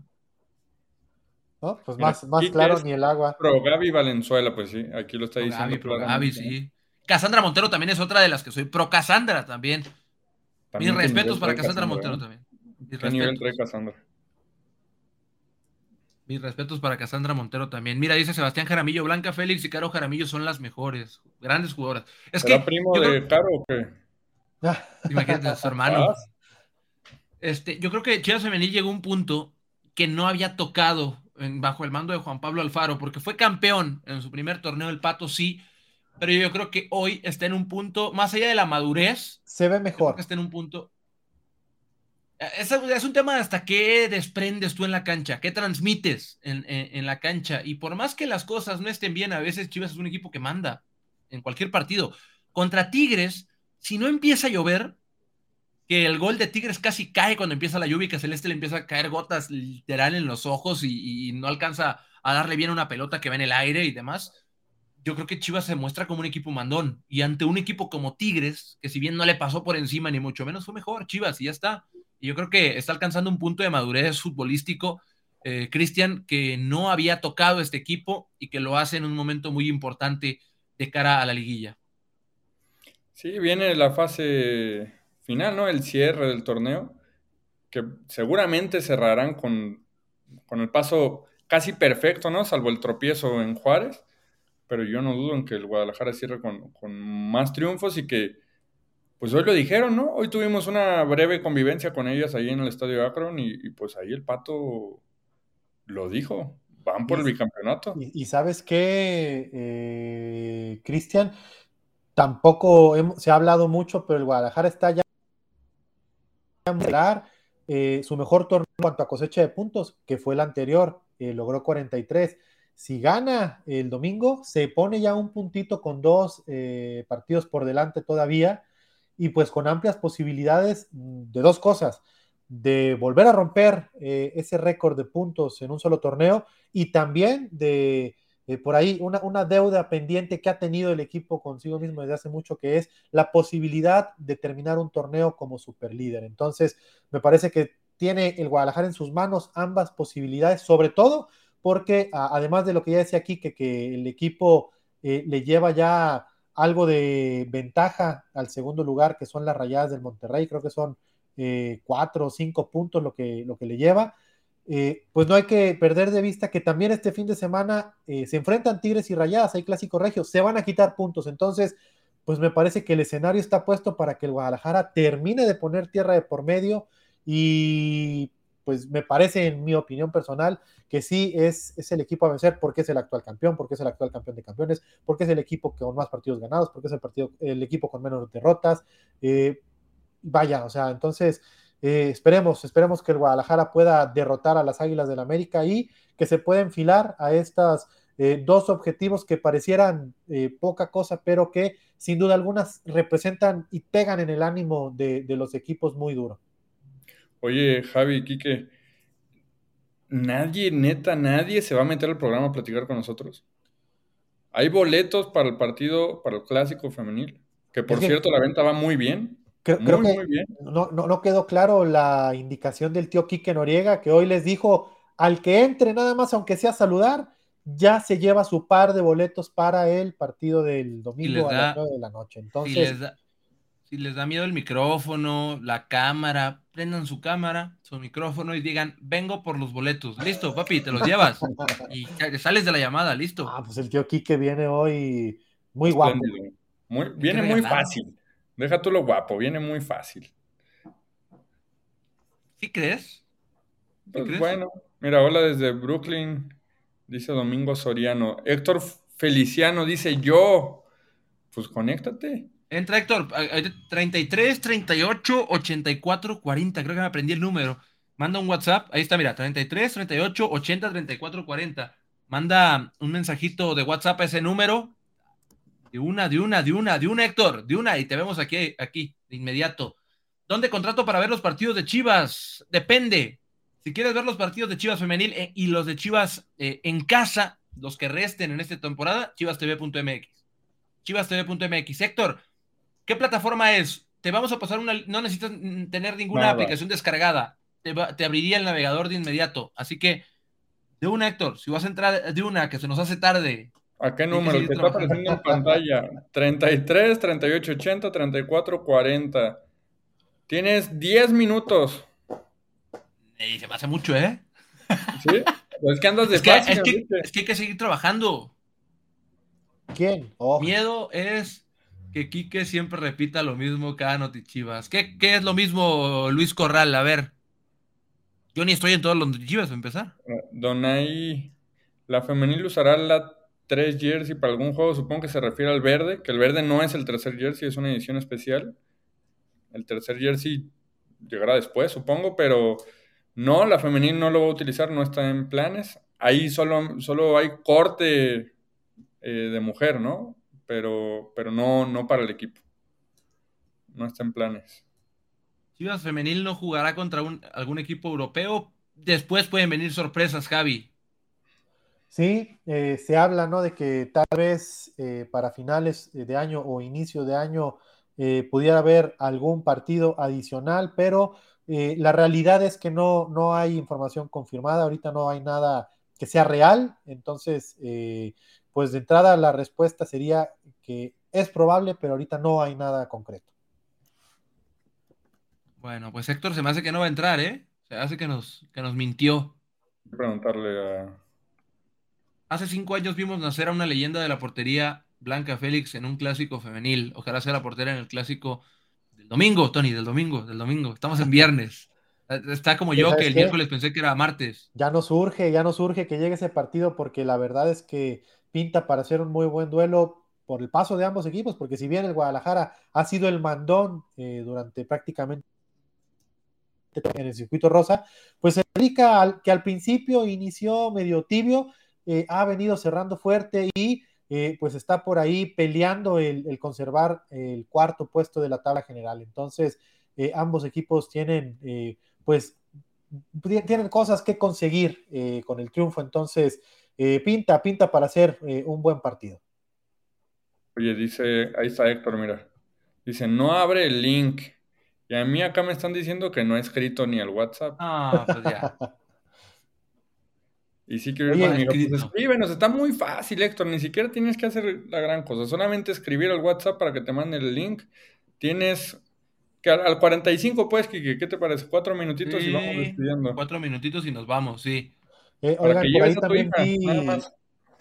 ¿No? Pues más, más claro ni el agua. Pero Gaby Valenzuela, pues sí, aquí lo está diciendo. Gaby, pro Gaby, sí. Casandra Montero también es otra de las que soy pro Casandra también. Mis respetos para Casandra Montero eh? también. ¿Qué nivel trae Casandra? Mis respetos para Casandra Montero también. Mira, dice Sebastián Jaramillo, Blanca Félix y Caro Jaramillo son las mejores. Grandes jugadoras. Es que. primo de Caro o qué? Imagínate, su hermano. Este, yo creo que Chivas Femenil llegó a un punto que no había tocado bajo el mando de Juan Pablo Alfaro, porque fue campeón en su primer torneo, el Pato sí, pero yo creo que hoy está en un punto, más allá de la madurez, se ve mejor. está en un punto, es, un tema de hasta qué desprendes tú en la cancha, qué transmites en, la cancha. Y por más que las cosas no estén bien, a veces Chivas es un equipo que manda en cualquier partido. Contra Tigres, si no empieza a llover, que el gol de Tigres casi cae cuando empieza la lluvia y que Celeste le empieza a caer gotas literal en los ojos y, no alcanza a darle bien una pelota que va en el aire y demás. Yo creo que Chivas se muestra como un equipo mandón y ante un equipo como Tigres, que si bien no le pasó por encima ni mucho menos, fue mejor Chivas y ya está y yo creo que está alcanzando un punto de madurez futbolístico, eh, Cristian, que no había tocado este equipo y que lo hace en un momento muy importante de cara a la liguilla. Sí, viene la fase final, ¿no? El cierre del torneo, que seguramente cerrarán con, con el paso casi perfecto, ¿no? Salvo el tropiezo en Juárez, pero yo no dudo en que el Guadalajara cierre con, con más triunfos y que pues hoy lo dijeron, ¿no? Hoy tuvimos una breve convivencia con ellas ahí en el Estadio Akron y, pues ahí el Pato lo dijo, van por el bicampeonato. Y, sabes qué, eh, Cristian, tampoco se ha hablado mucho, pero el Guadalajara está ya eh, su mejor torneo en cuanto a cosecha de puntos, que fue el anterior, eh, logró 43. Si gana el domingo, se pone ya un puntito con dos partidos por delante todavía y pues con amplias posibilidades de dos cosas, de volver a romper eh, ese récord de puntos en un solo torneo y también de por ahí una, una, deuda pendiente que ha tenido el equipo consigo mismo desde hace mucho, que es la posibilidad de terminar un torneo como superlíder. Entonces, me parece que tiene el Guadalajara en sus manos ambas posibilidades, sobre todo porque además de lo que ya decía aquí, que, que el equipo eh, le lleva ya algo de ventaja al segundo lugar, que son las rayadas del Monterrey, creo que son eh, cuatro o cinco puntos lo que, lo que le lleva. Eh, pues no hay que perder de vista que también este fin de semana eh, se enfrentan Tigres y Rayadas, hay clásico regio, se van a quitar puntos. Entonces, pues me parece que el escenario está puesto para que el Guadalajara termine de poner tierra de por medio y pues me parece, en mi opinión personal, que sí es, es el equipo a vencer porque es el actual campeón, porque es el actual campeón de campeones, porque es el equipo con más partidos ganados, porque es el, partido, el equipo con menos derrotas. Eh, vaya, o sea, entonces eh, esperemos, esperemos que el Guadalajara pueda derrotar a las Águilas del América y que se pueda enfilar a estas eh, dos objetivos que parecieran eh, poca cosa, pero que sin duda algunas representan y pegan en el ánimo de, los equipos muy duro. Oye, Javi, Quique, nadie, neta, nadie se va a meter al programa a platicar con nosotros. ¿Hay boletos para el partido, para el clásico femenil? Que por cierto, la venta va muy bien. Creo, que No, no, quedó claro la indicación del tío Quique Noriega, que hoy les dijo al que entre nada más, aunque sea saludar, ya se lleva su par de boletos para el partido del domingo a las 9 de la noche. Entonces, si les, da, miedo el micrófono, la cámara, prendan su cámara, su micrófono y digan, vengo por los boletos. Listo, papi, te los llevas. y sales de la llamada, listo. Ah, pues el tío Quique viene hoy muy guapo. viene muy fácil. Deja tú lo guapo, viene muy fácil. ¿Sí crees? pues bueno, mira, hola desde Brooklyn, dice Domingo Soriano. Héctor Feliciano dice yo. Pues conéctate. Entra Héctor, 33, 38, 84, 40. Creo que me aprendí el número. Manda un WhatsApp. Ahí está, mira, 33, 38, 80, 34, 40. Manda un mensajito de WhatsApp a ese número de una, de una, de una, de una, Héctor, de una, y te vemos aquí, aquí, de inmediato. ¿Dónde contrato para ver los partidos de Chivas? Depende. Si quieres ver los partidos de Chivas femenil eh, y los de Chivas eh, en casa, los que resten en esta temporada, chivastv.mx. Chivastv.mx. Héctor, ¿qué plataforma es? Te vamos a pasar una, no necesitas tener ninguna aplicación descargada. Te, te abriría el navegador de inmediato. Así que, de una, Héctor, si vas a entrar de una, que se nos hace tarde, ¿A qué número? Que está apareciendo en pantalla. 33, 38, 80, 34, 40. Tienes 10 minutos. Y se me hace mucho, ¿eh? Sí. Pues es que andas de es, que, es, que, es que hay que seguir trabajando. ¿Quién? Oh. Miedo es que Quique siempre repita lo mismo cada notichivas. ¿Qué, ¿Qué es lo mismo, Luis Corral? A ver. Yo ni estoy en todos los notichivas, para empezar. Donay, la femenil usará la tres jersey para algún juego, supongo que se refiere al verde, que el verde no es el tercer jersey, es una edición especial. El tercer jersey llegará después, supongo, pero no, la femenil no lo va a utilizar, no está en planes. Ahí solo, solo hay corte eh, de mujer, ¿no? Pero, pero no, no para el equipo. No está en planes. Chivas Femenil no jugará contra algún equipo europeo. Después pueden venir sorpresas, Javi. Sí, eh, se habla ¿no? de que tal vez eh, para finales de año o inicio de año eh, pudiera haber algún partido adicional, pero la realidad es que no, no hay información confirmada, ahorita no hay nada que sea real, entonces, pues de entrada la respuesta sería que es probable, pero ahorita no hay nada concreto. Bueno, pues Héctor se me hace que no va a entrar, ¿eh? Se hace que nos, que nos mintió. Preguntarle a Hace cinco años vimos nacer a una leyenda de la portería, Blanca Félix, en un clásico femenil. Ojalá sea la portera en el clásico del domingo, Tony, del domingo, del domingo. Estamos en viernes. Está como yo, que el miércoles pensé que era martes. Ya no surge, ya no surge que llegue ese partido porque la verdad es que pinta para ser un muy buen duelo por el paso de ambos equipos, porque si bien el Guadalajara ha sido el mandón eh, durante prácticamente en el circuito rosa, pues se dedica al que al principio inició medio tibio, eh, ha venido cerrando fuerte y eh, pues está por ahí peleando el, conservar el cuarto puesto de la tabla general. Entonces, eh, ambos equipos tienen pues tienen cosas que conseguir con el triunfo. Entonces, pinta, pinta para hacer un buen partido. Oye, dice, ahí está Héctor, mira. Dice, no abre el link. Y a mí acá me están diciendo que no he escrito ni al WhatsApp. Ah, pues ya. Y sí quiero ir conmigo. Pues escríbenos, está muy fácil, Héctor. Ni siquiera tienes que hacer la gran cosa. Solamente escribir al WhatsApp para que te mande el link. Tienes que al, 45, pues, ¿qué, ¿qué te parece? Cuatro minutitos y vamos despidiendo. Cuatro minutitos y nos vamos, sí. Eh, oigan, por ahí también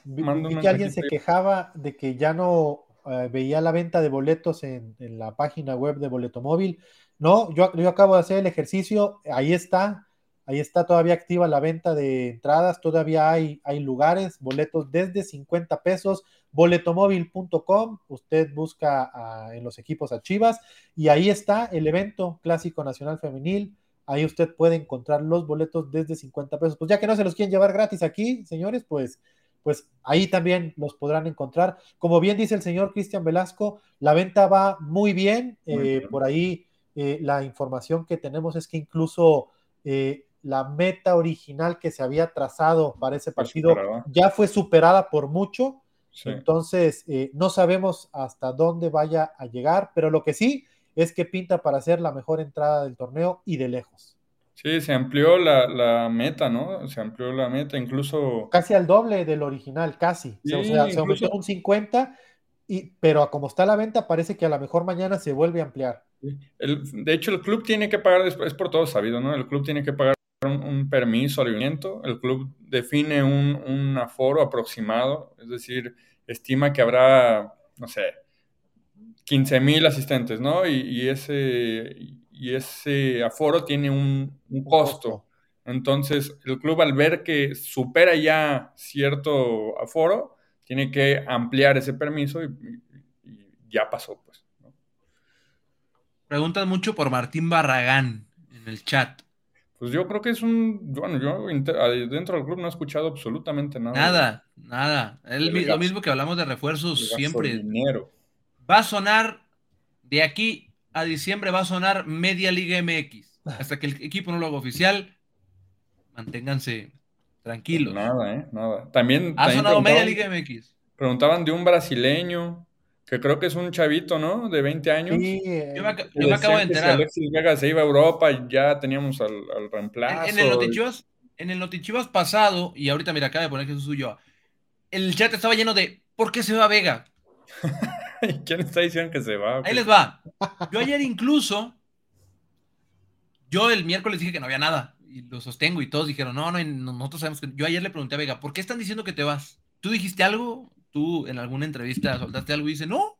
vi, que alguien se quejaba de que ya no eh, veía la venta de boletos en, en, la página web de Boleto Móvil. No, yo, yo acabo de hacer el ejercicio, ahí está, Ahí está todavía activa la venta de entradas, todavía hay, hay lugares, boletos desde 50 pesos, boletomóvil.com, usted busca en los equipos a Chivas y ahí está el evento Clásico Nacional Femenil, ahí usted puede encontrar los boletos desde 50 pesos. Pues ya que no se los quieren llevar gratis aquí, señores, pues, pues ahí también los podrán encontrar. Como bien dice el señor Cristian Velasco, la venta va muy bien. Eh, por ahí eh, la información que tenemos es que incluso eh, la meta original que se había trazado para ese partido ya fue superada por mucho. Entonces, no sabemos hasta dónde vaya a llegar, pero lo que sí es que pinta para ser la mejor entrada del torneo y de lejos. Sí, se amplió la, meta, ¿no? Se amplió la meta, incluso... Casi al doble del original, casi. o sea, se aumentó un 50, y, pero a como está la venta, parece que a lo mejor mañana se vuelve a ampliar. de hecho, el club tiene que pagar, es por todo sabido, ¿no? El club tiene que pagar un, permiso al evento, el club define un, un aforo aproximado, es decir, estima que habrá, no sé, 15 mil asistentes, ¿no? Y, ese y ese aforo tiene un, costo. Entonces, el club al ver que supera ya cierto aforo, tiene que ampliar ese permiso y, ya pasó, pues. Preguntan mucho por Martín Barragán en el chat. Pues yo creo que es un. Bueno, yo dentro del club no he escuchado absolutamente nada. Nada, nada. lo mismo que hablamos de refuerzos siempre. Va a sonar de aquí a diciembre va a sonar Media Liga MX. Hasta que el equipo no lo haga oficial, manténganse tranquilos. Nada, ¿eh? Nada. También. Ha sonado Media Liga MX. Preguntaban de un brasileño, que creo que es un chavito, ¿no? De 20 años. Sí, yo me, acabo de enterar. Alexis Vega se iba a Europa y ya teníamos al, reemplazo. En, el Notichivas, en el Notichivas pasado, y ahorita mira, acaba de poner Jesús suyo, el chat estaba lleno de ¿por qué se va Vega? ¿Quién está diciendo que se va? Ahí les va. Yo ayer incluso, yo el miércoles dije que no había nada y lo sostengo y todos dijeron, no, no, nosotros sabemos que... Yo ayer le pregunté a Vega, ¿por qué están diciendo que te vas? ¿Tú dijiste algo? ¿Tú en alguna entrevista soltaste algo y dice, no?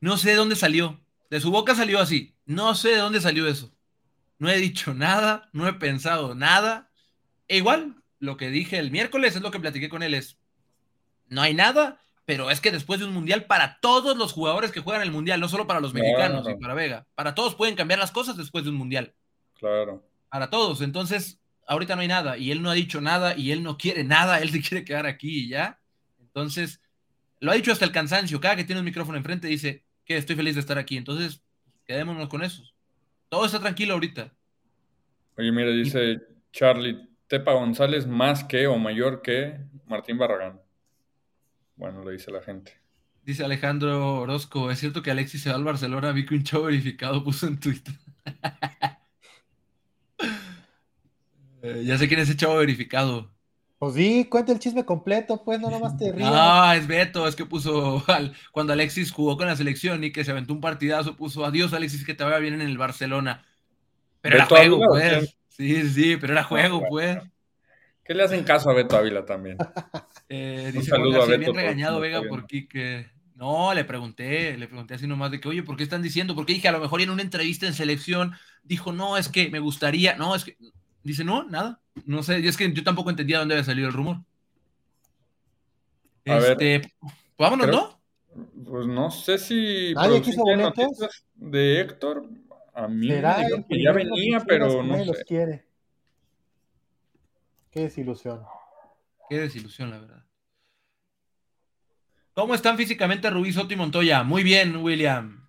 No sé de dónde salió. De su boca salió así. No sé de dónde salió eso. No he dicho nada, no he pensado nada. E igual, lo que dije el miércoles es lo que platiqué con él, es, no hay nada, pero es que después de un mundial, para todos los jugadores que juegan el mundial, no solo para los mexicanos y para Vega, para todos pueden cambiar las cosas después de un mundial. Claro. Para todos. Entonces, ahorita no hay nada y él no ha dicho nada y él no quiere nada, él se quiere quedar aquí y ya. Entonces, lo ha dicho hasta el cansancio. Cada que tiene un micrófono enfrente dice que estoy feliz de estar aquí. Entonces, quedémonos con eso. Todo está tranquilo ahorita. Oye, mira, dice Charlie, Tepa González más que o mayor que Martín Barragán. Bueno, lo dice la gente. Dice Alejandro Orozco, ¿es cierto que Alexis se va al Barcelona? Vi que un show verificado puso en Twitter. Eh, ya sé quién es ese chavo verificado. Pues sí, cuenta el chisme completo, pues no nomás te rías. Ah, es Beto, es que puso cuando Alexis jugó con la selección y que se aventó un partidazo, puso adiós Alexis, que te vaya bien en el Barcelona. Pero era juego, pues. Sí, sí, pero era juego, pues. ¿Qué le hacen caso a Beto Ávila también? Eh, dice Un saludo a Beto. bien regañado Vega por Quique. No, le pregunté, le pregunté así nomás de que, oye, ¿por qué están diciendo? Porque dije, a lo mejor en una entrevista en selección dijo, no, es que me gustaría, no, es que, dice, no, nada, no sé, y es que yo tampoco entendía dónde había salido el rumor. A este, ver, vámonos, ¿no? Pues no sé si. ¿Nadie quiso boletos? De Héctor, a mí me que ya venía, pero no sé. Los quiere. Qué desilusión. Qué desilusión, la verdad. ¿Cómo están físicamente Rubí Soto y Montoya? Muy bien, William.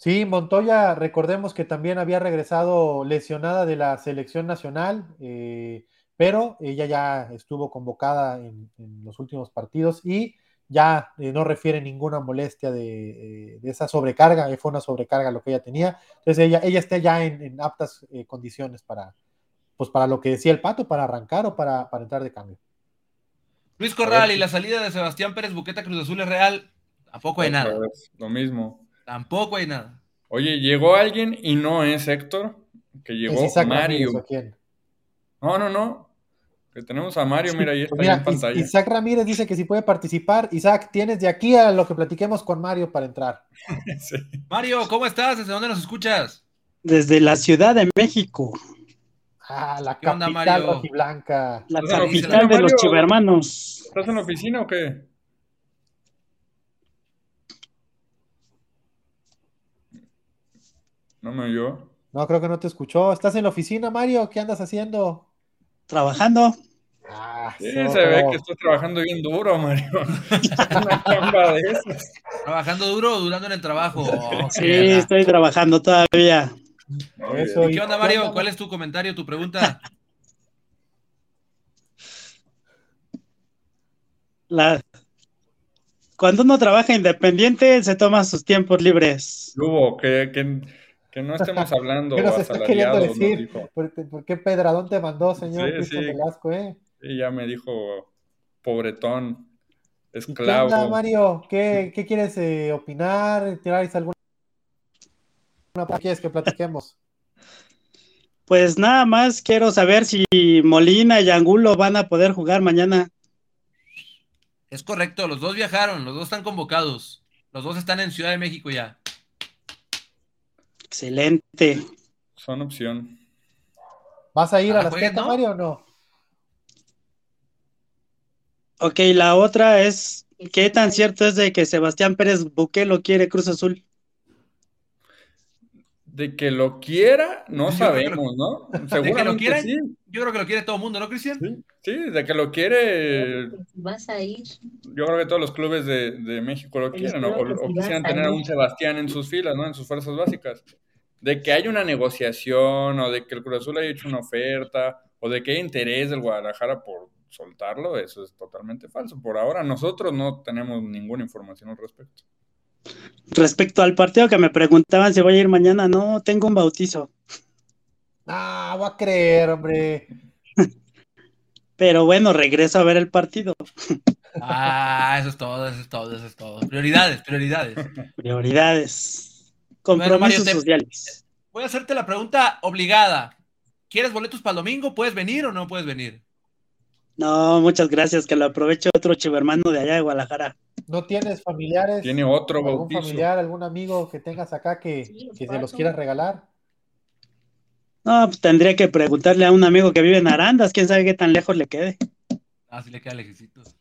Sí, Montoya, recordemos que también había regresado lesionada de la selección nacional, eh, pero ella ya estuvo convocada en, los últimos partidos y ya eh, no refiere ninguna molestia de, eh, esa sobrecarga, fue una sobrecarga lo que ella tenía. Entonces ella, ella está ya en, aptas condiciones para, pues para lo que decía el pato, para arrancar o para, entrar de cambio. Luis Corral y la salida de Sebastián Pérez Buqueta Cruz Azul es real. Tampoco hay nada. Lo mismo. Tampoco hay nada. Oye, llegó alguien y no es Héctor, que llegó Mario. No, no, no. Que tenemos a Mario, mira, ahí está en pantalla. Isaac Ramírez dice que si puede participar. Isaac, tienes de aquí a lo que platiquemos con Mario para entrar. Mario, ¿cómo estás? ¿Desde dónde nos escuchas? Desde la Ciudad de México. Ah, la capital rojiblanca. La capital de los chivermanos. ¿Estás en la oficina o qué? No me oyó. No, creo que no te escuchó. ¿Estás en la oficina, Mario? ¿Qué andas haciendo? Trabajando. Ah, Sí, se ve que estoy trabajando bien duro, Mario. Una chamba de esas. Trabajando duro o durando en el trabajo. Sí, estoy trabajando todavía. Eso, ¿Qué onda, Mario? ¿Cuál es tu comentario, tu pregunta? La... Cuando uno trabaja independiente, se toma sus tiempos libres. Hugo, que, que, que no estemos hablando ¿Qué nos está queriendo decir? ¿Por, ¿Por, qué Pedradón te mandó, señor sí, sí. Velasco, eh? Sí, ya me dijo, pobretón, esclavo. ¿Qué onda, Mario? ¿Qué, qué quieres eh, opinar? ¿Tiráis alguna quieres que platiquemos? Pues nada más quiero saber si Molina y Angulo van a poder jugar mañana. Es correcto, los dos viajaron, los dos están convocados. Los dos están en Ciudad de México ya. Excelente. Son opción. ¿Vas a ir a, a las ¿no? Mario, o no? Ok, la otra es, ¿qué tan cierto es de que Sebastián Pérez Buque lo quiere Cruz Azul? De que lo quiera, no sabemos, ¿no? Seguramente que sí. Yo creo que lo quiere todo el mundo, ¿no, Cristian? Sí, de que lo quiere. Vas a ir. Yo creo que todos los clubes de, de México lo quieren, o, o, quisieran tener a un Sebastián en sus filas, ¿no? En sus fuerzas básicas. De que haya una negociación, o de que el Cruz Azul haya hecho una oferta, o de que hay interés del Guadalajara por soltarlo, eso es totalmente falso. Por ahora nosotros no tenemos ninguna información al respecto. Respecto al partido que me preguntaban si voy a ir mañana, no, tengo un bautizo. Ah, voy a creer, hombre. Pero bueno, regreso a ver el partido. Ah, eso es todo, eso es todo, eso es todo. Prioridades, prioridades. Prioridades. Compromisos bueno, Mario, sociales. Voy a hacerte la pregunta obligada. ¿Quieres boletos para el domingo? ¿Puedes venir o no puedes venir? No, muchas gracias, que lo aprovecho otro chivermano de allá de Guadalajara. ¿No tienes familiares? Tiene otro algún bautizo. familiar, algún amigo que tengas acá que, sí, que se los quieras regalar? No, pues tendría que preguntarle a un amigo que vive en Arandas, quién sabe qué tan lejos le quede. Ah, sí le queda lejecitos.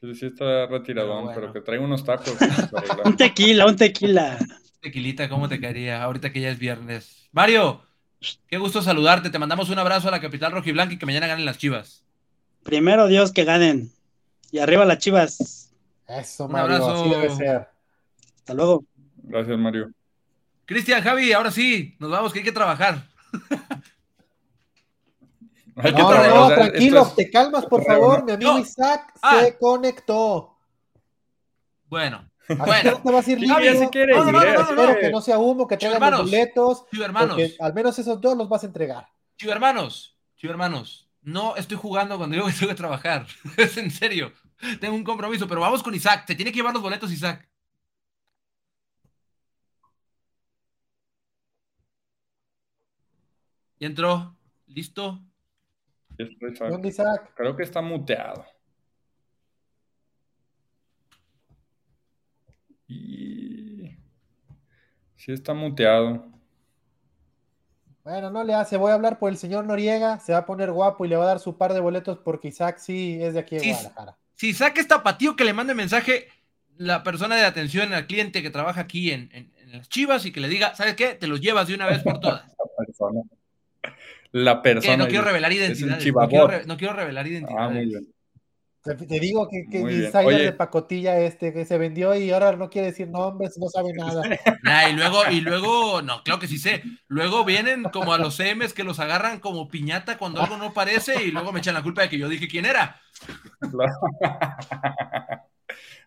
Sí, sí está retiradón, pero, bueno. pero que traiga unos tacos. un tequila, un tequila. Tequilita, ¿cómo te caería? Ahorita que ya es viernes. Mario, Qué gusto saludarte. Te mandamos un abrazo a la capital rojiblanca y que mañana ganen las chivas. Primero Dios que ganen. Y arriba las chivas. Eso, un Mario, abrazo. Así debe ser. Hasta luego. Gracias, Mario. Cristian, Javi, ahora sí, nos vamos, que hay que trabajar. hay que no, trabajar. no, tranquilos, te calmas, por favor. Mi amigo no. Isaac ah. se conectó. Bueno, bueno, no te vas a ir libre. Si quiere, no, no, no, no, Espero que no sea humo, que traigan los boletos. hermanos. Al menos esos dos los vas a entregar. Chivo hermanos, chivo hermanos. No estoy jugando cuando digo que tengo que trabajar. es en serio. Tengo un compromiso, pero vamos con Isaac. Te tiene que llevar los boletos, Isaac. ¿Y entró? ¿Listo? ¿Dónde Isaac? Creo que está muteado. Y sí está muteado. Bueno, no le hace. Voy a hablar por el señor Noriega. Se va a poner guapo y le va a dar su par de boletos porque Isaac sí es de aquí de si, Guadalajara. Si Isaac es tapatío, que le mande mensaje la persona de atención al cliente que trabaja aquí en, en, en, las Chivas y que le diga, ¿sabes qué? Te los llevas de una vez por todas. La persona. La persona. no quiero revelar identidades. No re, no quiero, revelar identidades. Ah, muy bien. Te digo que, que insider de pacotilla este que se vendió y ahora no quiere decir nombres, no sabe nada. Nah, y luego, y luego, no, claro que sí sé. Luego vienen como a los CMs que los agarran como piñata cuando algo no parece y luego me echan la culpa de que yo dije quién era.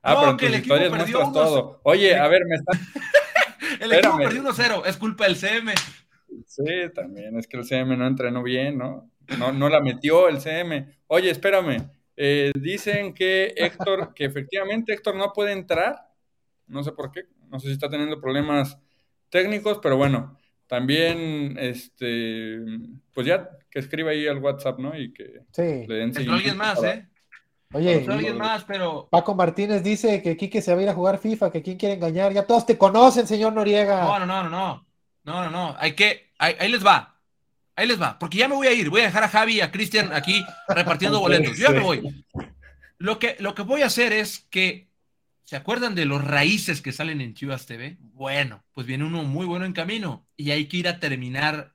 ah, no, pero que el equipo perdió unos... todo. Oye, a ver, me está. el equipo perdió 1-0, es culpa del CM. Sí, también, es que el CM no entrenó bien, ¿no? No, no la metió el CM. Oye, espérame. Eh, dicen que Héctor, que efectivamente Héctor no puede entrar, no sé por qué, no sé si está teniendo problemas técnicos, pero bueno, también, este, pues ya que escriba ahí al WhatsApp, ¿no? Y que sí. le den alguien más, ¿eh? Oye, alguien más, pero... Paco Martínez dice que Quique se va a ir a jugar FIFA, que quién quiere engañar. Ya todos te conocen, señor Noriega. No, no, no, no, no. No, no, no. Hay que. Ahí, ahí les va. Ahí les va, porque ya me voy a ir, voy a dejar a Javi y a Cristian aquí repartiendo boletos. Yo ya me voy. Lo que, lo que voy a hacer es que, ¿se acuerdan de los raíces que salen en Chivas TV? Bueno, pues viene uno muy bueno en camino y hay que ir a terminar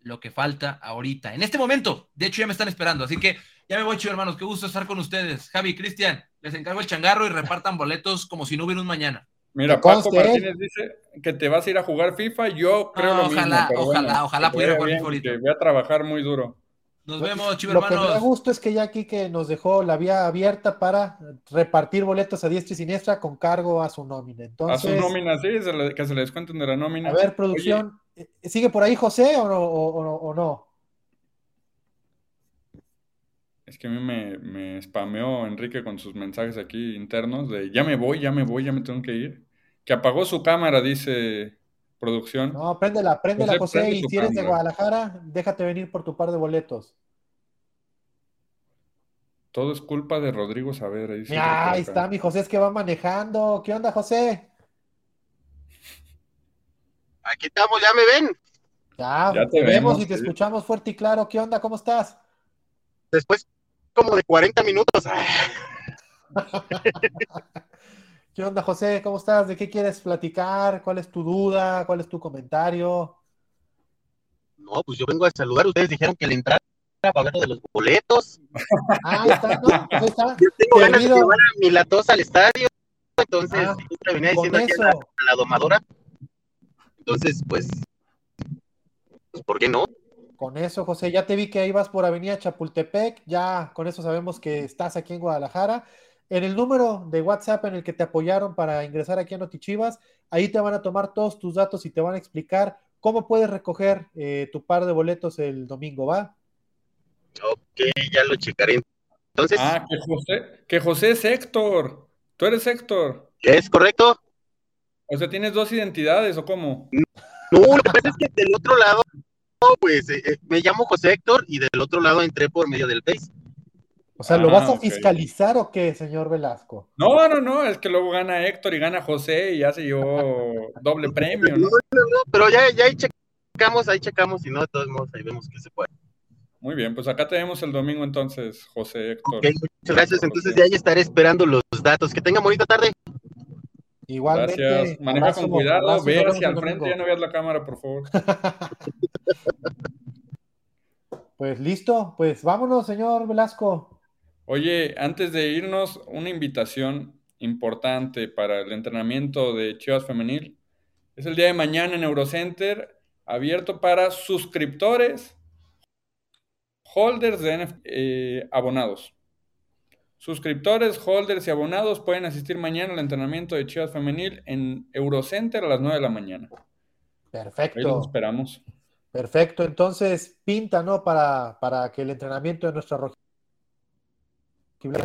lo que falta ahorita. En este momento, de hecho ya me están esperando, así que ya me voy, chivo hermanos, qué gusto estar con ustedes. Javi, Cristian, les encargo el changarro y repartan boletos como si no hubiera un mañana. Mira, Paco Martínez dice que te vas a ir a jugar FIFA. Yo creo lo ojalá, mismo. Ojalá, ojalá pudiera jugar FIFA ahorita. Voy a trabajar muy duro. Nos vemos, chivo Lo hermanos. que me da gusto es que ya aquí que nos dejó la vía abierta para repartir boletos a diestra y siniestra con cargo a su nómina. Entonces, a su nómina, sí, se le, que se les descuenten de la nómina. A ver, producción, Oye, ¿sigue por ahí José o no? O, o no? Es que a mí me, me spameó Enrique con sus mensajes aquí internos de ya me voy, ya me voy, ya me tengo que ir. Que apagó su cámara, dice producción. No, préndela, préndela, José. José y si eres cámara. de Guadalajara, déjate venir por tu par de boletos. Todo es culpa de Rodrigo Saavedra. Dice ya, ahí está mi José, es que va manejando. ¿Qué onda, José? Aquí estamos, ¿ya me ven? Ya, ya te, te vemos, vemos y te escuchamos fuerte y claro. ¿Qué onda? ¿Cómo estás? Después como de 40 minutos. ¿Qué onda, José? ¿Cómo estás? ¿De qué quieres platicar? ¿Cuál es tu duda? ¿Cuál es tu comentario? No, pues yo vengo a saludar. Ustedes dijeron que le entrara para lo de los boletos. Ah, está, ¿no? Ahí está. Yo tengo ganas de llevar a mi latosa al estadio. Entonces, ah, venía diciendo aquí a la, a la domadora. Entonces, pues, pues, ¿por qué no? Con eso, José, ya te vi que ibas por Avenida Chapultepec, ya con eso sabemos que estás aquí en Guadalajara. En el número de WhatsApp en el que te apoyaron para ingresar aquí a Notichivas, ahí te van a tomar todos tus datos y te van a explicar cómo puedes recoger eh, tu par de boletos el domingo, ¿va? Ok, ya lo checaré. Entonces. Ah, que José, que José es Héctor. Tú eres Héctor. ¿Es correcto? O sea, ¿tienes dos identidades o cómo? No, lo que pasa es que del otro lado pues eh, me llamo José Héctor y del otro lado entré por medio del Face. O sea, ¿lo ah, vas a fiscalizar o qué, señor Velasco? No, no, no, es que luego gana Héctor y gana José y ya se llevó doble premio. ¿no? No, no, no, pero ya, ya ahí checamos, ahí checamos y no, de todos modos, ahí vemos que se puede. Muy bien, pues acá tenemos el domingo entonces, José Héctor. Okay, muchas gracias, entonces ya, ya estaré esperando los datos. Que tengan bonita tarde. Igualmente. Gracias. Maneja con cuidado, ve hacia el frente, ya no veas la cámara, por favor. pues listo, pues vámonos, señor Velasco. Oye, antes de irnos, una invitación importante para el entrenamiento de Chivas Femenil. Es el día de mañana en Eurocenter, abierto para suscriptores, holders de NF eh, abonados. Suscriptores, holders y abonados pueden asistir mañana al entrenamiento de Chivas Femenil en Eurocenter a las 9 de la mañana. Perfecto. Ahí los esperamos. Perfecto. Entonces, pinta, ¿no? Para, para que el entrenamiento de nuestra roja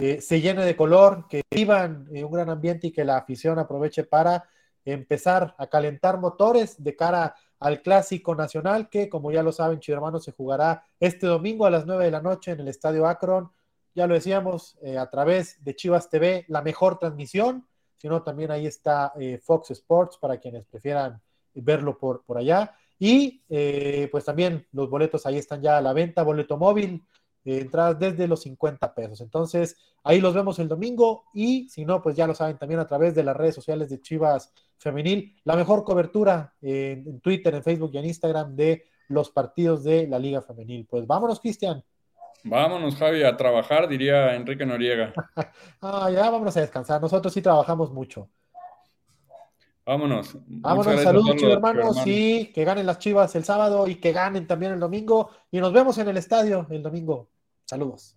eh, se llene de color, que vivan en un gran ambiente y que la afición aproveche para empezar a calentar motores de cara al Clásico Nacional, que como ya lo saben, Chivermanos se jugará este domingo a las 9 de la noche en el Estadio Akron ya lo decíamos, eh, a través de Chivas TV, la mejor transmisión, sino también ahí está eh, Fox Sports para quienes prefieran verlo por, por allá. Y eh, pues también los boletos ahí están ya a la venta, boleto móvil, entradas desde los 50 pesos. Entonces, ahí los vemos el domingo y si no, pues ya lo saben también a través de las redes sociales de Chivas Femenil, la mejor cobertura en Twitter, en Facebook y en Instagram de los partidos de la Liga Femenil. Pues vámonos, Cristian. Vámonos, Javi, a trabajar, diría Enrique Noriega. ah, ya vámonos a descansar. Nosotros sí trabajamos mucho. Vámonos. Vámonos, saludos, chivos hermanos. Sí, que ganen las chivas el sábado y que ganen también el domingo. Y nos vemos en el estadio el domingo. Saludos.